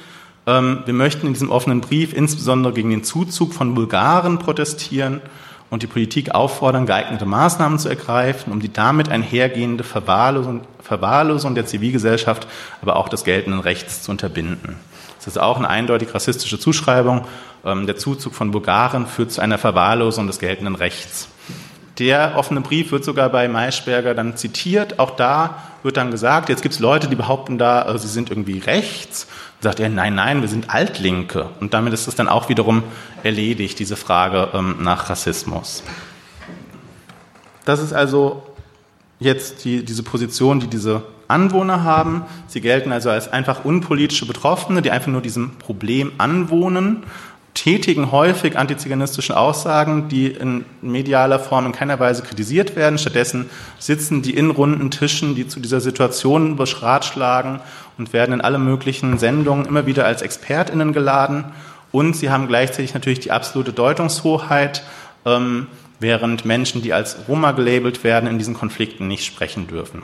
Ähm, wir möchten in diesem offenen Brief insbesondere gegen den Zuzug von Bulgaren protestieren und die Politik auffordern, geeignete Maßnahmen zu ergreifen, um die damit einhergehende Verwahrlosung, Verwahrlosung der Zivilgesellschaft, aber auch des geltenden Rechts zu unterbinden. Das ist auch eine eindeutig rassistische Zuschreibung. Ähm, der Zuzug von Bulgaren führt zu einer Verwahrlosung des geltenden Rechts. Der offene Brief wird sogar bei Maischberger dann zitiert. Auch da wird dann gesagt, jetzt gibt es Leute, die behaupten da, äh, sie sind irgendwie rechts sagt er, nein, nein, wir sind Altlinke. Und damit ist es dann auch wiederum erledigt, diese Frage ähm, nach Rassismus. Das ist also jetzt die, diese Position, die diese Anwohner haben. Sie gelten also als einfach unpolitische Betroffene, die einfach nur diesem Problem anwohnen tätigen häufig antiziganistische Aussagen, die in medialer Form in keiner Weise kritisiert werden. Stattdessen sitzen die in runden Tischen, die zu dieser Situation beschratschlagen und werden in alle möglichen Sendungen immer wieder als ExpertInnen geladen. Und sie haben gleichzeitig natürlich die absolute Deutungshoheit, ähm, während Menschen, die als Roma gelabelt werden, in diesen Konflikten nicht sprechen dürfen.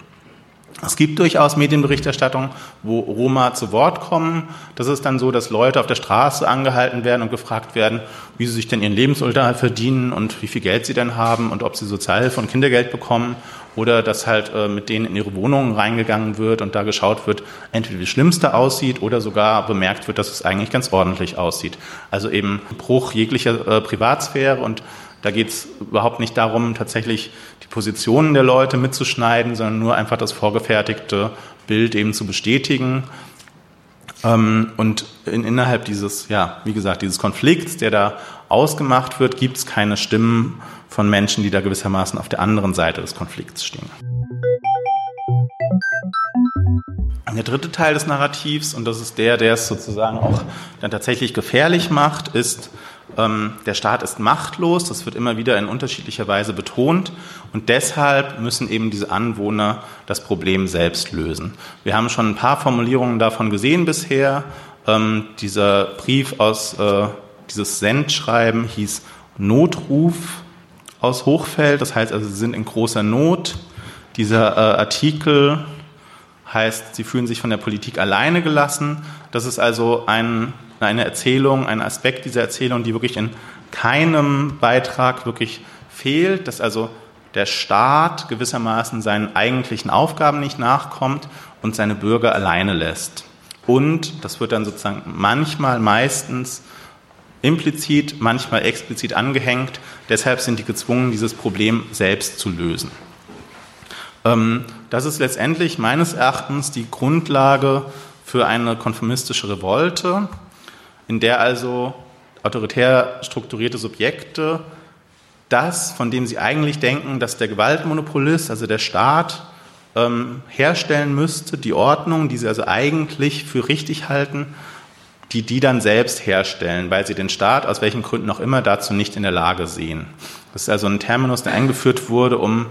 Es gibt durchaus Medienberichterstattung, wo Roma zu Wort kommen. Das ist dann so, dass Leute auf der Straße angehalten werden und gefragt werden, wie sie sich denn ihren Lebensunterhalt verdienen und wie viel Geld sie denn haben und ob sie Sozialhilfe und Kindergeld bekommen. Oder dass halt äh, mit denen in ihre Wohnungen reingegangen wird und da geschaut wird, entweder wie das Schlimmste aussieht oder sogar bemerkt wird, dass es eigentlich ganz ordentlich aussieht. Also eben Bruch jeglicher äh, Privatsphäre und da geht es überhaupt nicht darum, tatsächlich die Positionen der Leute mitzuschneiden, sondern nur einfach das vorgefertigte Bild eben zu bestätigen. Ähm, und in, innerhalb dieses, ja, wie gesagt, dieses Konflikts, der da ausgemacht wird, gibt es keine Stimmen von Menschen, die da gewissermaßen auf der anderen Seite des Konflikts stehen. Der dritte Teil des Narrativs, und das ist der, der es sozusagen auch dann tatsächlich gefährlich macht, ist, der Staat ist machtlos, das wird immer wieder in unterschiedlicher Weise betont und deshalb müssen eben diese Anwohner das Problem selbst lösen. Wir haben schon ein paar Formulierungen davon gesehen bisher. Ähm, dieser Brief aus, äh, dieses Sendschreiben hieß Notruf aus Hochfeld, das heißt also, sie sind in großer Not. Dieser äh, Artikel heißt, sie fühlen sich von der Politik alleine gelassen. Das ist also ein eine Erzählung, ein Aspekt dieser Erzählung, die wirklich in keinem Beitrag wirklich fehlt, dass also der Staat gewissermaßen seinen eigentlichen Aufgaben nicht nachkommt und seine Bürger alleine lässt. Und das wird dann sozusagen manchmal, meistens implizit, manchmal explizit angehängt. Deshalb sind die gezwungen, dieses Problem selbst zu lösen. Ähm, das ist letztendlich meines Erachtens die Grundlage für eine konformistische Revolte in der also autoritär strukturierte Subjekte das, von dem sie eigentlich denken, dass der Gewaltmonopolist, also der Staat, ähm, herstellen müsste, die Ordnung, die sie also eigentlich für richtig halten, die die dann selbst herstellen, weil sie den Staat aus welchen Gründen auch immer dazu nicht in der Lage sehen. Das ist also ein Terminus, der eingeführt wurde, um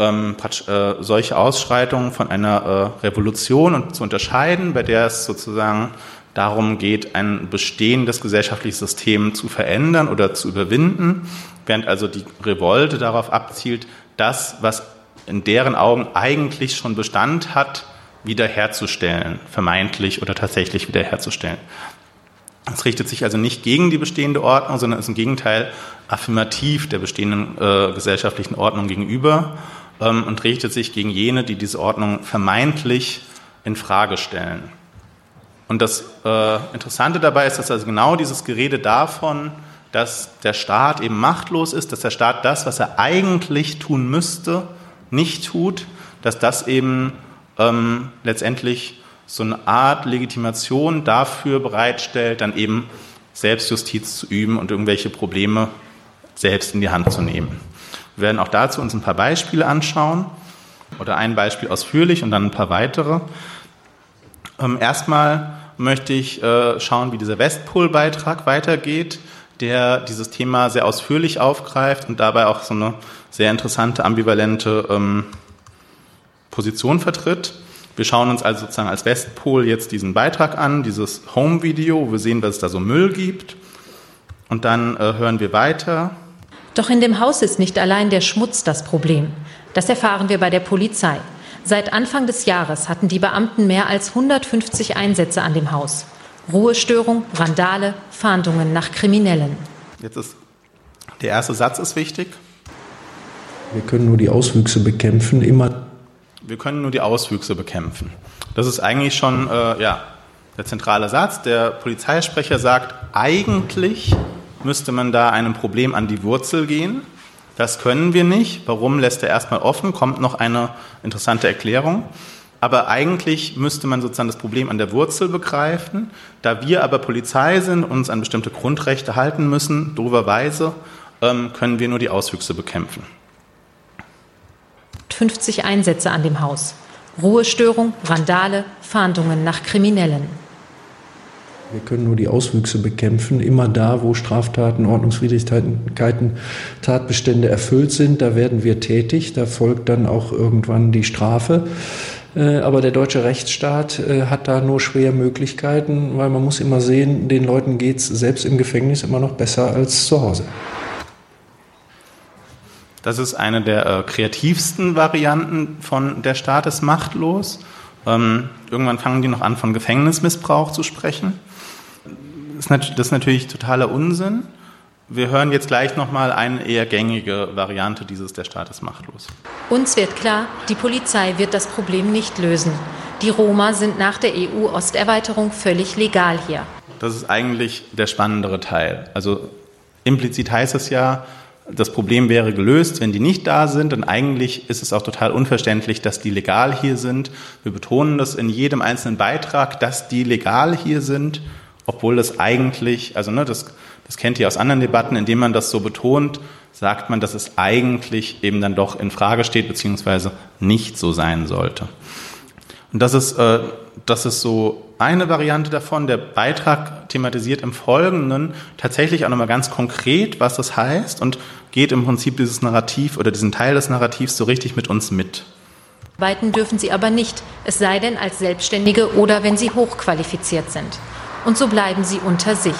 ähm, äh, solche Ausschreitungen von einer äh, Revolution zu unterscheiden, bei der es sozusagen darum geht, ein bestehendes gesellschaftliches System zu verändern oder zu überwinden, während also die Revolte darauf abzielt, das, was in deren Augen eigentlich schon Bestand hat, wiederherzustellen, vermeintlich oder tatsächlich wiederherzustellen. Es richtet sich also nicht gegen die bestehende Ordnung, sondern ist im Gegenteil affirmativ der bestehenden äh, gesellschaftlichen Ordnung gegenüber ähm, und richtet sich gegen jene, die diese Ordnung vermeintlich in Frage stellen. Und das äh, Interessante dabei ist, dass also genau dieses Gerede davon, dass der Staat eben machtlos ist, dass der Staat das, was er eigentlich tun müsste, nicht tut, dass das eben ähm, letztendlich so eine Art Legitimation dafür bereitstellt, dann eben Selbstjustiz zu üben und irgendwelche Probleme selbst in die Hand zu nehmen. Wir werden auch dazu uns ein paar Beispiele anschauen oder ein Beispiel ausführlich und dann ein paar weitere. Ähm, erstmal möchte ich äh, schauen, wie dieser Westpol-Beitrag weitergeht, der dieses Thema sehr ausführlich aufgreift und dabei auch so eine sehr interessante, ambivalente ähm, Position vertritt. Wir schauen uns also sozusagen als Westpol jetzt diesen Beitrag an, dieses Home-Video, wo wir sehen, was es da so Müll gibt. Und dann äh, hören wir weiter. Doch in dem Haus ist nicht allein der Schmutz das Problem. Das erfahren wir bei der Polizei. Seit Anfang des Jahres hatten die Beamten mehr als 150 Einsätze an dem Haus. Ruhestörung, Randale, Fahndungen nach Kriminellen. Jetzt ist der erste Satz ist wichtig. Wir können nur die Auswüchse bekämpfen, immer wir können nur die Auswüchse bekämpfen. Das ist eigentlich schon äh, ja, der zentrale Satz. Der Polizeisprecher sagt, eigentlich müsste man da einem Problem an die Wurzel gehen. Das können wir nicht. Warum lässt er erstmal offen? Kommt noch eine interessante Erklärung. Aber eigentlich müsste man sozusagen das Problem an der Wurzel begreifen. Da wir aber Polizei sind, uns an bestimmte Grundrechte halten müssen, doverweise, ähm, können wir nur die Auswüchse bekämpfen. 50 Einsätze an dem Haus. Ruhestörung, Randale, Fahndungen nach Kriminellen. Wir können nur die Auswüchse bekämpfen. Immer da, wo Straftaten, Ordnungswidrigkeiten, Tatbestände erfüllt sind, da werden wir tätig. Da folgt dann auch irgendwann die Strafe. Äh, aber der deutsche Rechtsstaat äh, hat da nur schwer Möglichkeiten, weil man muss immer sehen, den Leuten geht es selbst im Gefängnis immer noch besser als zu Hause. Das ist eine der äh, kreativsten Varianten von der Staat ist machtlos. Ähm, irgendwann fangen die noch an, von Gefängnismissbrauch zu sprechen. Das ist, das ist natürlich totaler Unsinn. Wir hören jetzt gleich nochmal eine eher gängige Variante dieses Der Staat ist machtlos. Uns wird klar, die Polizei wird das Problem nicht lösen. Die Roma sind nach der EU-Osterweiterung völlig legal hier. Das ist eigentlich der spannendere Teil. Also implizit heißt es ja, das Problem wäre gelöst, wenn die nicht da sind. Und eigentlich ist es auch total unverständlich, dass die legal hier sind. Wir betonen das in jedem einzelnen Beitrag, dass die legal hier sind, obwohl das eigentlich, also ne, das, das kennt ihr aus anderen Debatten, indem man das so betont, sagt man, dass es eigentlich eben dann doch in Frage steht, beziehungsweise nicht so sein sollte. Und das ist, äh, das ist so eine Variante davon. Der Beitrag thematisiert im Folgenden tatsächlich auch nochmal ganz konkret, was das heißt und geht im Prinzip dieses Narrativ oder diesen Teil des Narrativs so richtig mit uns mit. Weiten dürfen sie aber nicht, es sei denn als Selbstständige oder wenn sie hochqualifiziert sind. Und so bleiben sie unter sich.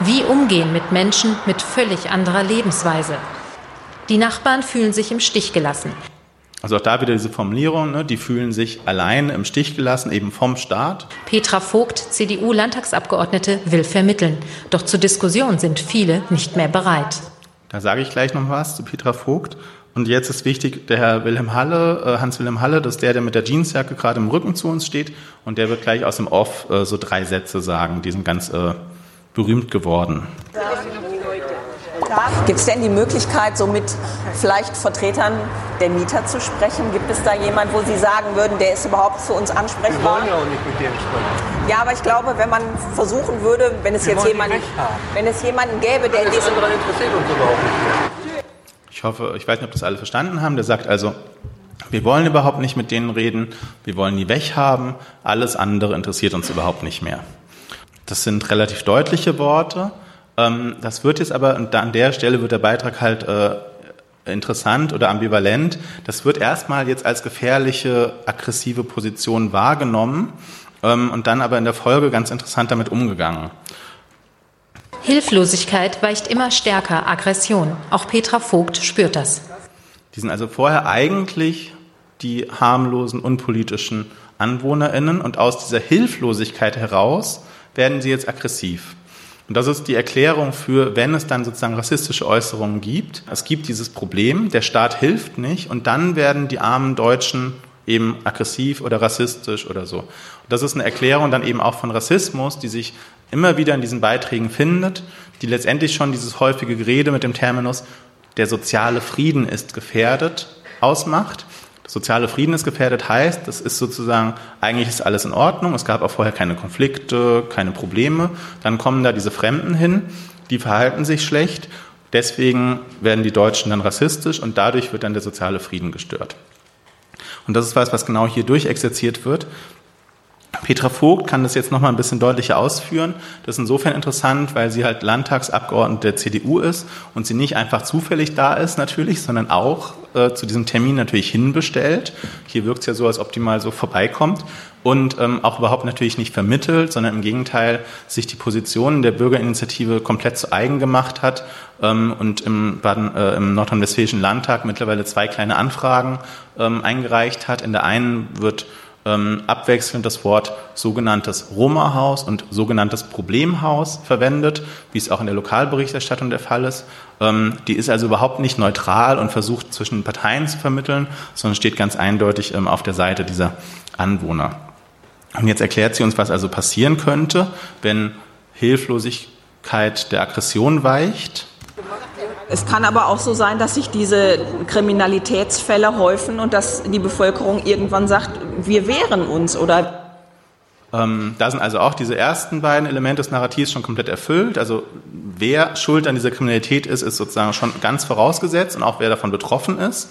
Wie umgehen mit Menschen mit völlig anderer Lebensweise? Die Nachbarn fühlen sich im Stich gelassen. Also auch da wieder diese Formulierung, ne, die fühlen sich allein im Stich gelassen, eben vom Staat. Petra Vogt, CDU-Landtagsabgeordnete, will vermitteln. Doch zur Diskussion sind viele nicht mehr bereit. Da sage ich gleich noch was zu Petra Vogt. Und jetzt ist wichtig, der Herr Wilhelm Halle, äh, Hans-Wilhelm Halle, das ist der, der mit der Jeansjacke gerade im Rücken zu uns steht. Und der wird gleich aus dem Off äh, so drei Sätze sagen. Die sind ganz äh, berühmt geworden. Gibt es denn die Möglichkeit, so mit vielleicht Vertretern der Mieter zu sprechen? Gibt es da jemanden, wo Sie sagen würden, der ist überhaupt für uns ansprechbar? Wir wollen ja auch nicht mit dem sprechen. Ja, aber ich glaube, wenn man versuchen würde, wenn es Wir jetzt jemanden, wenn es jemanden gäbe, der Alles in diesem andere interessiert uns überhaupt nicht mehr. Ich hoffe, ich weiß nicht, ob das alle verstanden haben. Der sagt also, wir wollen überhaupt nicht mit denen reden, wir wollen die weghaben, alles andere interessiert uns überhaupt nicht mehr. Das sind relativ deutliche Worte. Ähm, das wird jetzt aber, und an der Stelle wird der Beitrag halt äh, interessant oder ambivalent. Das wird erstmal jetzt als gefährliche, aggressive Position wahrgenommen ähm, und dann aber in der Folge ganz interessant damit umgegangen. Hilflosigkeit weicht immer stärker Aggression. Auch Petra Vogt spürt das. Die sind also vorher eigentlich die harmlosen, unpolitischen AnwohnerInnen und aus dieser Hilflosigkeit heraus werden sie jetzt aggressiv. Und das ist die Erklärung für, wenn es dann sozusagen rassistische Äußerungen gibt. Es gibt dieses Problem, der Staat hilft nicht und dann werden die armen Deutschen eben aggressiv oder rassistisch oder so. Und das ist eine Erklärung dann eben auch von Rassismus, die sich immer wieder in diesen Beiträgen findet, die letztendlich schon dieses häufige Gerede mit dem Terminus, der soziale Frieden ist gefährdet, ausmacht. Soziale Frieden ist gefährdet heißt, das ist sozusagen, eigentlich ist alles in Ordnung, es gab auch vorher keine Konflikte, keine Probleme. Dann kommen da diese Fremden hin, die verhalten sich schlecht, deswegen werden die Deutschen dann rassistisch und dadurch wird dann der soziale Frieden gestört. Und das ist was, was genau hier durchexerziert wird. Petra Vogt kann das jetzt noch mal ein bisschen deutlicher ausführen. Das ist insofern interessant, weil sie halt Landtagsabgeordnete der CDU ist und sie nicht einfach zufällig da ist natürlich, sondern auch äh, zu diesem Termin natürlich hinbestellt. Hier wirkt es ja so, als ob die mal so vorbeikommt und ähm, auch überhaupt natürlich nicht vermittelt, sondern im Gegenteil sich die Positionen der Bürgerinitiative komplett zu eigen gemacht hat ähm, und im, äh, im Nordrhein-Westfälischen Landtag mittlerweile zwei kleine Anfragen ähm, eingereicht hat. In der einen wird ähm, abwechselnd das Wort sogenanntes Roma-Haus und sogenanntes Problemhaus verwendet, wie es auch in der Lokalberichterstattung der Fall ist. Ähm, die ist also überhaupt nicht neutral und versucht zwischen Parteien zu vermitteln, sondern steht ganz eindeutig ähm, auf der Seite dieser Anwohner. Und jetzt erklärt sie uns, was also passieren könnte, wenn Hilflosigkeit der Aggression weicht es kann aber auch so sein, dass sich diese Kriminalitätsfälle häufen und dass die Bevölkerung irgendwann sagt, wir wehren uns oder ähm, da sind also auch diese ersten beiden Elemente des Narrativs schon komplett erfüllt. Also wer schuld an dieser Kriminalität ist, ist sozusagen schon ganz vorausgesetzt und auch wer davon betroffen ist.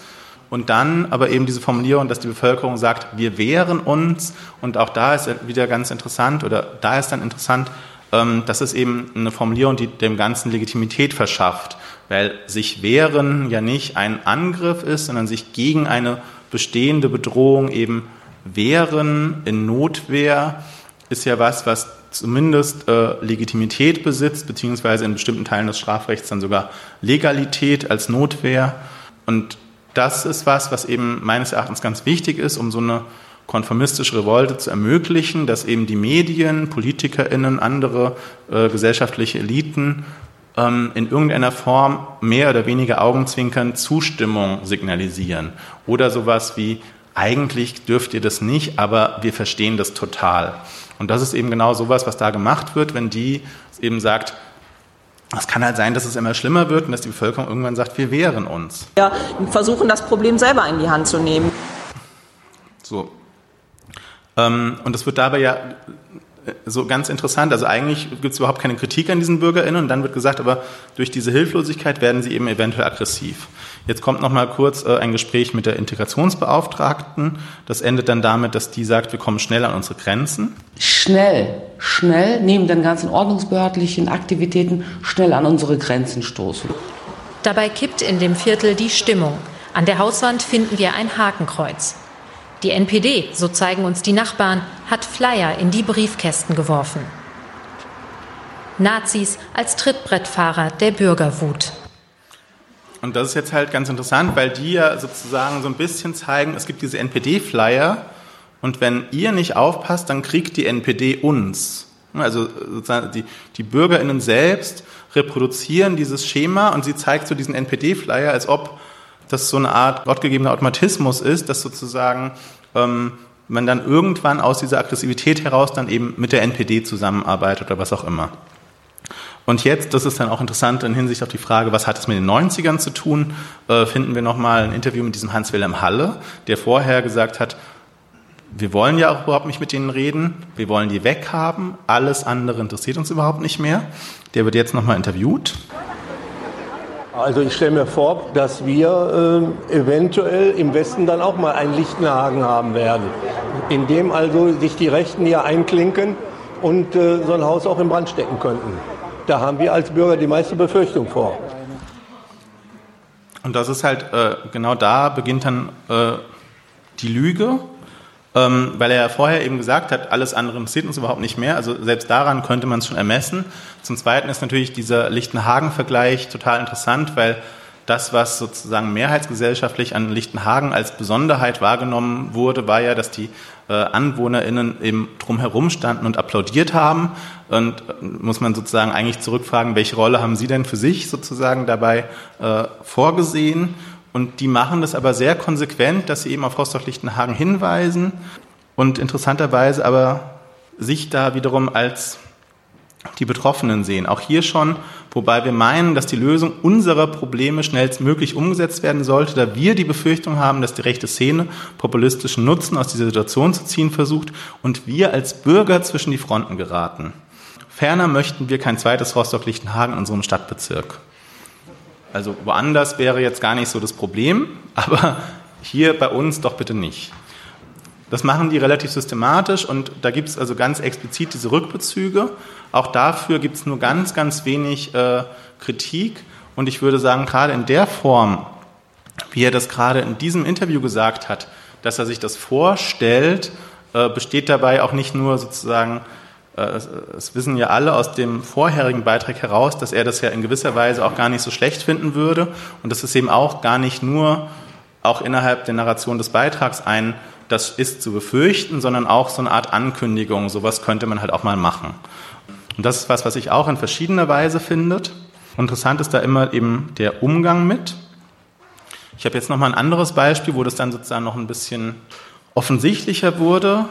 Und dann aber eben diese Formulierung, dass die Bevölkerung sagt, wir wehren uns. Und auch da ist wieder ganz interessant oder da ist dann interessant, ähm, das ist eben eine Formulierung, die dem Ganzen Legitimität verschafft weil sich wehren ja nicht ein Angriff ist, sondern sich gegen eine bestehende Bedrohung eben wehren in Notwehr ist ja was, was zumindest äh, Legitimität besitzt, beziehungsweise in bestimmten Teilen des Strafrechts dann sogar Legalität als Notwehr. Und das ist was, was eben meines Erachtens ganz wichtig ist, um so eine konformistische Revolte zu ermöglichen, dass eben die Medien, PolitikerInnen, andere äh, gesellschaftliche Eliten ähm, in irgendeiner Form mehr oder weniger Augenzwinkern Zustimmung signalisieren. Oder sowas wie, eigentlich dürft ihr das nicht, aber wir verstehen das total. Und das ist eben genau sowas, was da gemacht wird, wenn die eben sagt, es kann halt sein, dass es immer schlimmer wird und dass die Bevölkerung irgendwann sagt, wir wehren uns. Ja, versuchen das Problem selber in die Hand zu nehmen. So. Ähm, und es wird dabei ja so ganz interessant. Also eigentlich gibt es überhaupt keine Kritik an diesen BürgerInnen und dann wird gesagt, aber durch diese Hilflosigkeit werden sie eben eventuell aggressiv. Jetzt kommt noch mal kurz äh, ein Gespräch mit der Integrationsbeauftragten. Das endet dann damit, dass die sagt, wir kommen schnell an unsere Grenzen. Schnell, schnell neben den ganzen ordnungsbehördlichen Aktivitäten schnell an unsere Grenzen stoßen. Dabei kippt in dem Viertel die Stimmung. An der Hauswand finden wir ein Hakenkreuz. Die NPD, so zeigen uns die Nachbarn, hat Flyer in die Briefkästen geworfen. Nazis als Trittbrettfahrer der Bürgerwut. Und das ist jetzt halt ganz interessant, weil die ja sozusagen so ein bisschen zeigen, es gibt diese NPD-Flyer und wenn ihr nicht aufpasst, dann kriegt die NPD uns. Also sozusagen die, die BürgerInnen selbst reproduzieren dieses Schema und sie zeigt so diesen NPD-Flyer, als ob das so eine Art gottgegebener Automatismus ist, dass sozusagen ähm, man dann irgendwann aus dieser Aggressivität heraus dann eben mit der NPD zusammenarbeitet oder was auch immer. Und jetzt, das ist dann auch interessant in Hinsicht auf die Frage, was hat es mit den 90ern zu tun, äh, finden wir nochmal ein Interview mit diesem Hans-Wilhelm Halle, der vorher gesagt hat, wir wollen ja auch überhaupt nicht mit denen reden, wir wollen die weghaben, alles andere interessiert uns überhaupt nicht mehr. Der wird jetzt nochmal interviewt. Also ich stelle mir vor, dass wir äh, eventuell im Westen dann auch mal einen Lichtenhagen haben werden, in dem also sich die Rechten hier einklinken und äh, so ein Haus auch in Brand stecken könnten. Da haben wir als Bürger die meiste Befürchtung vor. Und das ist halt, äh, genau da beginnt dann äh, die Lüge, ähm, weil er ja vorher eben gesagt hat, alles andere interessiert uns überhaupt nicht mehr. Also selbst daran könnte man es schon ermessen. Zum Zweiten ist natürlich dieser Lichtenhagen-Vergleich total interessant, weil das, was sozusagen mehrheitsgesellschaftlich an Lichtenhagen als Besonderheit wahrgenommen wurde, war ja, dass die äh, AnwohnerInnen eben drumherum standen und applaudiert haben. Und äh, muss man sozusagen eigentlich zurückfragen, welche Rolle haben Sie denn für sich sozusagen dabei äh, vorgesehen? Und die machen das aber sehr konsequent, dass sie eben auf Rostock-Lichtenhagen hinweisen und interessanterweise aber sich da wiederum als die Betroffenen sehen. Auch hier schon, wobei wir meinen, dass die Lösung unserer Probleme schnellstmöglich umgesetzt werden sollte, da wir die Befürchtung haben, dass die rechte Szene populistischen Nutzen aus dieser Situation zu ziehen versucht und wir als Bürger zwischen die Fronten geraten. Ferner möchten wir kein zweites Rostock-Lichtenhagen in unserem Stadtbezirk. Also woanders wäre jetzt gar nicht so das Problem, aber hier bei uns doch bitte nicht. Das machen die relativ systematisch und da gibt es also ganz explizit diese Rückbezüge. Auch dafür gibt es nur ganz, ganz wenig äh, Kritik. Und ich würde sagen, gerade in der Form, wie er das gerade in diesem Interview gesagt hat, dass er sich das vorstellt, äh, besteht dabei auch nicht nur sozusagen, es wissen ja alle aus dem vorherigen Beitrag heraus, dass er das ja in gewisser Weise auch gar nicht so schlecht finden würde. Und das ist eben auch gar nicht nur auch innerhalb der Narration des Beitrags ein das ist zu befürchten, sondern auch so eine Art Ankündigung, sowas könnte man halt auch mal machen. Und das ist was, was ich auch in verschiedener Weise findet. Interessant ist da immer eben der Umgang mit. Ich habe jetzt noch mal ein anderes Beispiel, wo das dann sozusagen noch ein bisschen offensichtlicher wurde.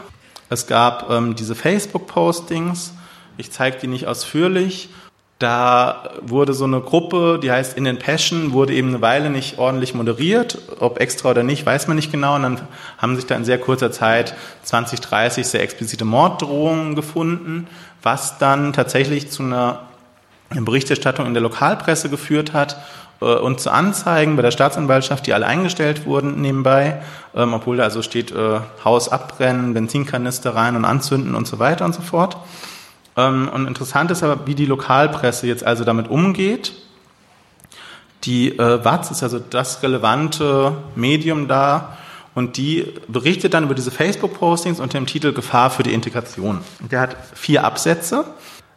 Es gab ähm, diese Facebook-Postings. Ich zeige die nicht ausführlich. Da wurde so eine Gruppe, die heißt In den Passion, wurde eben eine Weile nicht ordentlich moderiert. Ob extra oder nicht, weiß man nicht genau. Und dann haben sich da in sehr kurzer Zeit 20, 30 sehr explizite Morddrohungen gefunden, was dann tatsächlich zu einer Berichterstattung in der Lokalpresse geführt hat und zu Anzeigen bei der Staatsanwaltschaft, die alle eingestellt wurden nebenbei, ähm, obwohl da also steht äh, Haus abbrennen, Benzinkanister rein und anzünden und so weiter und so fort. Ähm, und interessant ist aber, wie die Lokalpresse jetzt also damit umgeht. Die äh, WAZ ist also das relevante Medium da und die berichtet dann über diese Facebook-Postings unter dem Titel Gefahr für die Integration. Der hat vier Absätze.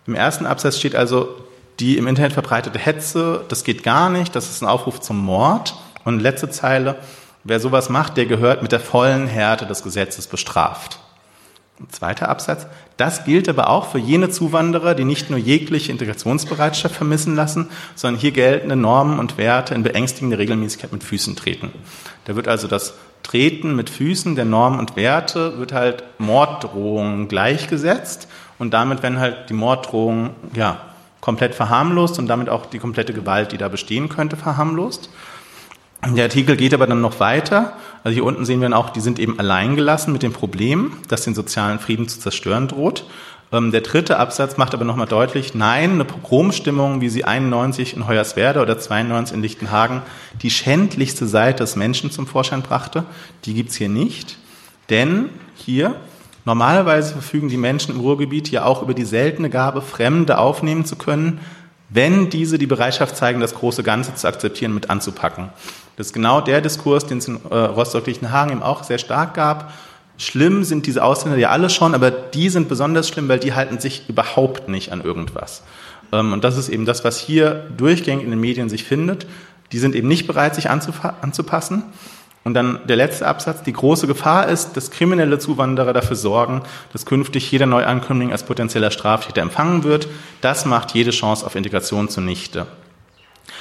Im ersten Absatz steht also, die im Internet verbreitete Hetze, das geht gar nicht, das ist ein Aufruf zum Mord. Und letzte Zeile, wer sowas macht, der gehört mit der vollen Härte des Gesetzes bestraft. Zweiter Absatz. Das gilt aber auch für jene Zuwanderer, die nicht nur jegliche Integrationsbereitschaft vermissen lassen, sondern hier geltende Normen und Werte in beängstigender Regelmäßigkeit mit Füßen treten. Da wird also das Treten mit Füßen der Normen und Werte wird halt Morddrohungen gleichgesetzt und damit werden halt die Morddrohungen ja komplett verharmlost und damit auch die komplette Gewalt, die da bestehen könnte, verharmlost. Der Artikel geht aber dann noch weiter. Also hier unten sehen wir dann auch, die sind eben alleingelassen mit dem Problem, dass den sozialen Frieden zu zerstören droht. Ähm, der dritte Absatz macht aber nochmal deutlich, nein, eine Pogromstimmung, wie sie 91 in Hoyerswerda oder 92 in Lichtenhagen die schändlichste Seite des Menschen zum Vorschein brachte, die gibt's hier nicht. Denn hier, normalerweise verfügen die Menschen im Ruhrgebiet ja auch über die seltene Gabe, Fremde aufnehmen zu können, wenn diese die Bereitschaft zeigen, das große Ganze zu akzeptieren, mit anzupacken. Das ist genau der Diskurs, den es in äh, Rostock-Lichtenhagen eben auch sehr stark gab. Schlimm sind diese Ausländer ja alle schon, aber die sind besonders schlimm, weil die halten sich überhaupt nicht an irgendwas. Ähm, und das ist eben das, was hier durchgängig in den Medien sich findet. Die sind eben nicht bereit, sich anzupassen. Und dann der letzte Absatz. Die große Gefahr ist, dass kriminelle Zuwanderer dafür sorgen, dass künftig jeder Neuankömmling als potenzieller Straftäter empfangen wird. Das macht jede Chance auf Integration zunichte.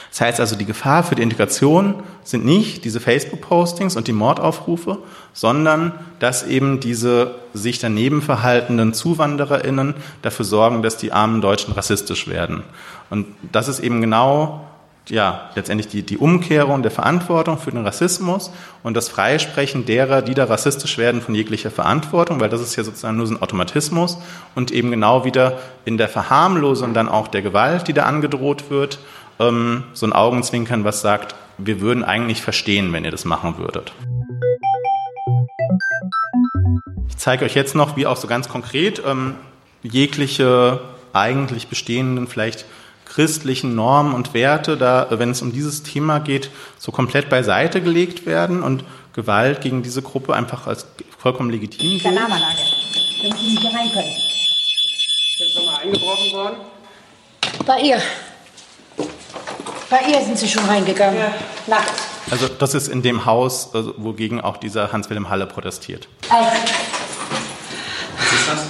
Das heißt also, die Gefahr für die Integration sind nicht diese Facebook-Postings und die Mordaufrufe, sondern dass eben diese sich daneben verhaltenden ZuwandererInnen dafür sorgen, dass die armen Deutschen rassistisch werden. Und das ist eben genau ja, letztendlich die, die Umkehrung der Verantwortung für den Rassismus und das Freisprechen derer, die da rassistisch werden, von jeglicher Verantwortung, weil das ist ja sozusagen nur so ein Automatismus und eben genau wieder in der Verharmlosung dann auch der Gewalt, die da angedroht wird ähm, so ein Augenzwinkern, was sagt, wir würden eigentlich verstehen, wenn ihr das machen würdet. Ich zeige euch jetzt noch, wie auch so ganz konkret ähm, jegliche eigentlich bestehenden, vielleicht christlichen Normen und Werte, da, wenn es um dieses Thema geht, so komplett beiseite gelegt werden und Gewalt gegen diese Gruppe einfach als vollkommen legitim gilt. Alarmanlage, damit Sie nicht hier rein können. Ist schon mal eingebrochen worden? Bei ihr. Bei ihr sind Sie schon reingegangen. Nachts. Also das ist in dem Haus, also, wogegen auch dieser Hans-Wilhelm Halle protestiert. Also, Was ist das?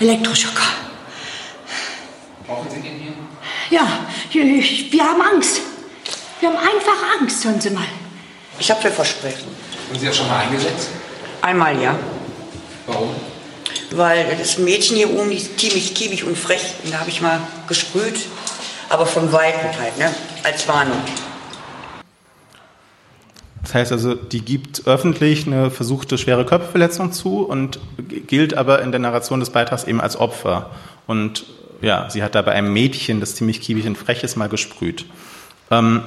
Elektroschocker. Brauchen Sie den hier? Ja, wir haben Angst. Wir haben einfach Angst, hören Sie mal. Ich habe Pfefferspray. Haben Sie das schon mal eingesetzt? Einmal ja. Warum? Weil das Mädchen hier oben die ist ziemlich kiebig und frech. Und da habe ich mal gesprüht. Aber von Weitem halt, ne? Als Warnung. Das heißt also, die gibt öffentlich eine versuchte schwere Körperverletzung zu und gilt aber in der Narration des Beitrags eben als Opfer. Und ja, sie hat da bei einem Mädchen, das ziemlich kiebig und frech ist, mal gesprüht. Ähm,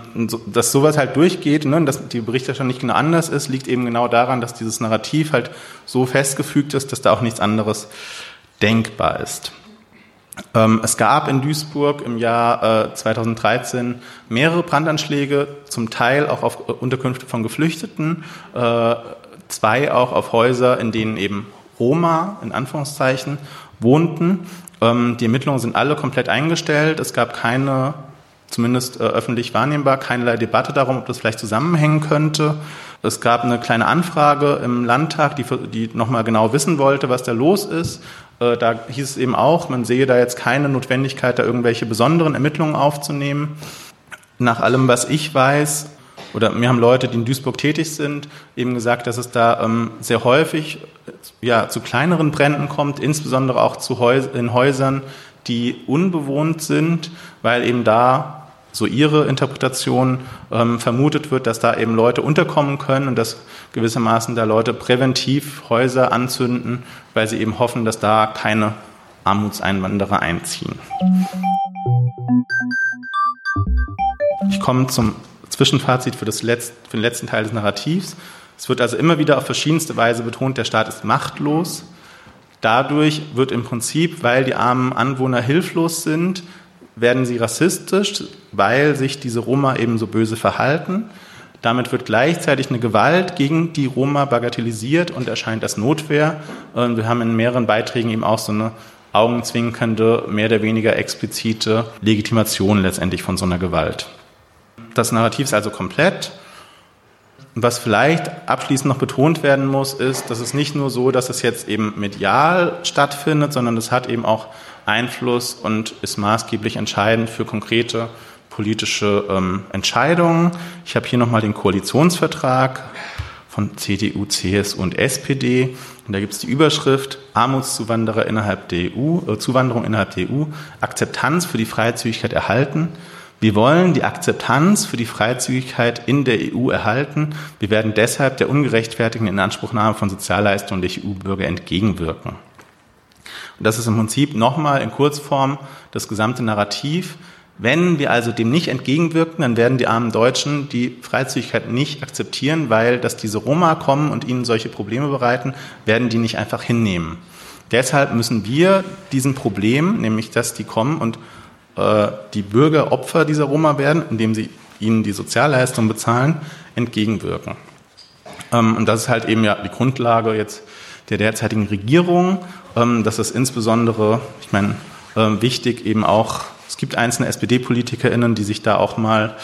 dass sowas halt durchgeht, ne, und dass die Berichterstattung nicht genau anders ist, liegt eben genau daran, dass dieses Narrativ halt so festgefügt ist, dass da auch nichts anderes denkbar ist. Ähm, es gab in Duisburg im Jahr äh, 2013 mehrere Brandanschläge, zum Teil auch auf äh, Unterkünfte von Geflüchteten, äh, zwei auch auf Häuser, in denen eben Roma in Anführungszeichen wohnten. Ähm, die Ermittlungen sind alle komplett eingestellt. Es gab keine, zumindest äh, öffentlich wahrnehmbar, keinerlei Debatte darum, ob das vielleicht zusammenhängen könnte. Es gab eine kleine Anfrage im Landtag, die, die nochmal genau wissen wollte, was da los ist. Äh, Da hieß es eben auch, man sehe da jetzt keine Notwendigkeit, da irgendwelche besonderen Ermittlungen aufzunehmen. Nach allem, was ich weiß, oder mir haben Leute, die in Duisburg tätig sind, eben gesagt, dass es da ähm, sehr häufig ja, zu kleineren Bränden kommt, insbesondere auch zu Häus in Häusern, die unbewohnt sind, weil eben da so ihre Interpretation ähm, vermutet wird, dass da eben Leute unterkommen können und dass gewissermaßen da Leute präventiv Häuser anzünden, weil sie eben hoffen, dass da keine Armutseinwanderer einziehen. Ich komme zum Zwischenfazit für, das Letz-, für den letzten Teil des Narrativs. Es wird also immer wieder auf verschiedenste Weise betont, der Staat ist machtlos. Dadurch wird im Prinzip, weil die armen Anwohner hilflos sind, werden sie rassistisch, weil sich diese Roma eben so böse verhalten. Damit wird gleichzeitig eine Gewalt gegen die Roma bagatellisiert und erscheint als Notwehr. Wir haben in mehreren Beiträgen eben auch so eine augenzwinkernde, mehr oder weniger explizite Legitimation letztendlich von so einer Gewalt. Das Narrativ ist also komplett. Was vielleicht abschließend noch betont werden muss, ist, dass es nicht nur so, dass es jetzt eben medial stattfindet, sondern es hat eben auch Einfluss und ist maßgeblich entscheidend für konkrete politische ähm, Entscheidungen. Ich habe hier nochmal den Koalitionsvertrag von CDU, CSU und SPD. Und da gibt es die Überschrift Armutszuwanderer innerhalb der EU, äh, Zuwanderung innerhalb der EU, Akzeptanz für die Freizügigkeit erhalten. Wir wollen die Akzeptanz für die Freizügigkeit in der EU erhalten. Wir werden deshalb der ungerechtfertigten Inanspruchnahme von Sozialleistungen der EU-Bürger entgegenwirken. Und das ist im Prinzip nochmal in Kurzform das gesamte Narrativ. Wenn wir also dem nicht entgegenwirken, dann werden die armen Deutschen die Freizügigkeit nicht akzeptieren, weil dass diese Roma kommen und ihnen solche Probleme bereiten, werden die nicht einfach hinnehmen. Deshalb müssen wir diesem Problem, nämlich dass die kommen und äh, die Bürger Opfer dieser Roma werden, indem sie ihnen die Sozialleistung bezahlen, entgegenwirken. Ähm, und das ist halt eben ja die Grundlage jetzt der derzeitigen Regierung. Ähm, das ist insbesondere, ich meine, äh, wichtig eben auch, es gibt einzelne SPD-PolitikerInnen, die sich da auch mal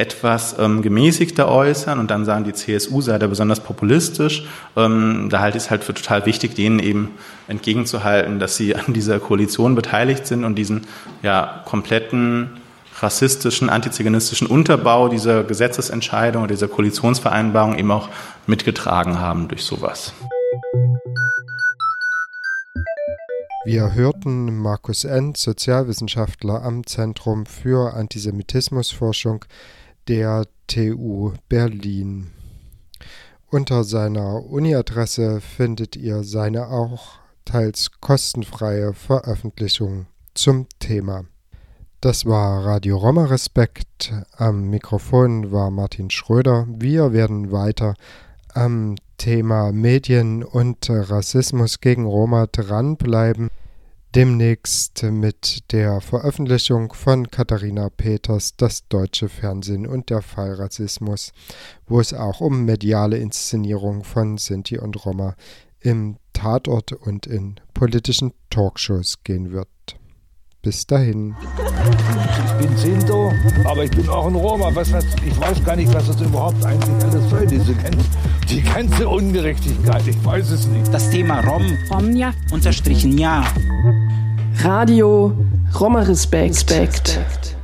etwas ähm, gemäßigter äußern und dann sagen, die CSU sei da besonders populistisch. Ähm, da halte ich es halt für total wichtig, denen eben entgegenzuhalten, dass sie an dieser Koalition beteiligt sind und diesen ja, kompletten rassistischen, antiziganistischen Unterbau dieser Gesetzesentscheidung, dieser Koalitionsvereinbarung eben auch mitgetragen haben durch sowas. Wir hörten Markus End, Sozialwissenschaftler am Zentrum für Antisemitismusforschung der TU Berlin. Unter seiner Uni-Adresse findet ihr seine auch teils kostenfreie Veröffentlichung zum Thema. Das war Radio Roma Respekt. Am Mikrofon war Martin Schröder. Wir werden weiter am Thema Medien und Rassismus gegen Roma dranbleiben. Demnächst mit der Veröffentlichung von Katharina Peters Das deutsche Fernsehen und der Fall Rassismus, wo es auch um mediale Inszenierung von Sinti und Roma im Tatort und in politischen Talkshows gehen wird. Bis dahin. Ich bin Sinto, aber ich bin auch ein Roma. Was hat, ich weiß gar nicht, was das überhaupt eigentlich alles soll, diese die ganze Ungerechtigkeit. Ich weiß es nicht. Das Thema Rom, Romja, unterstrichen ja. Radio Roma Respekt. Respekt.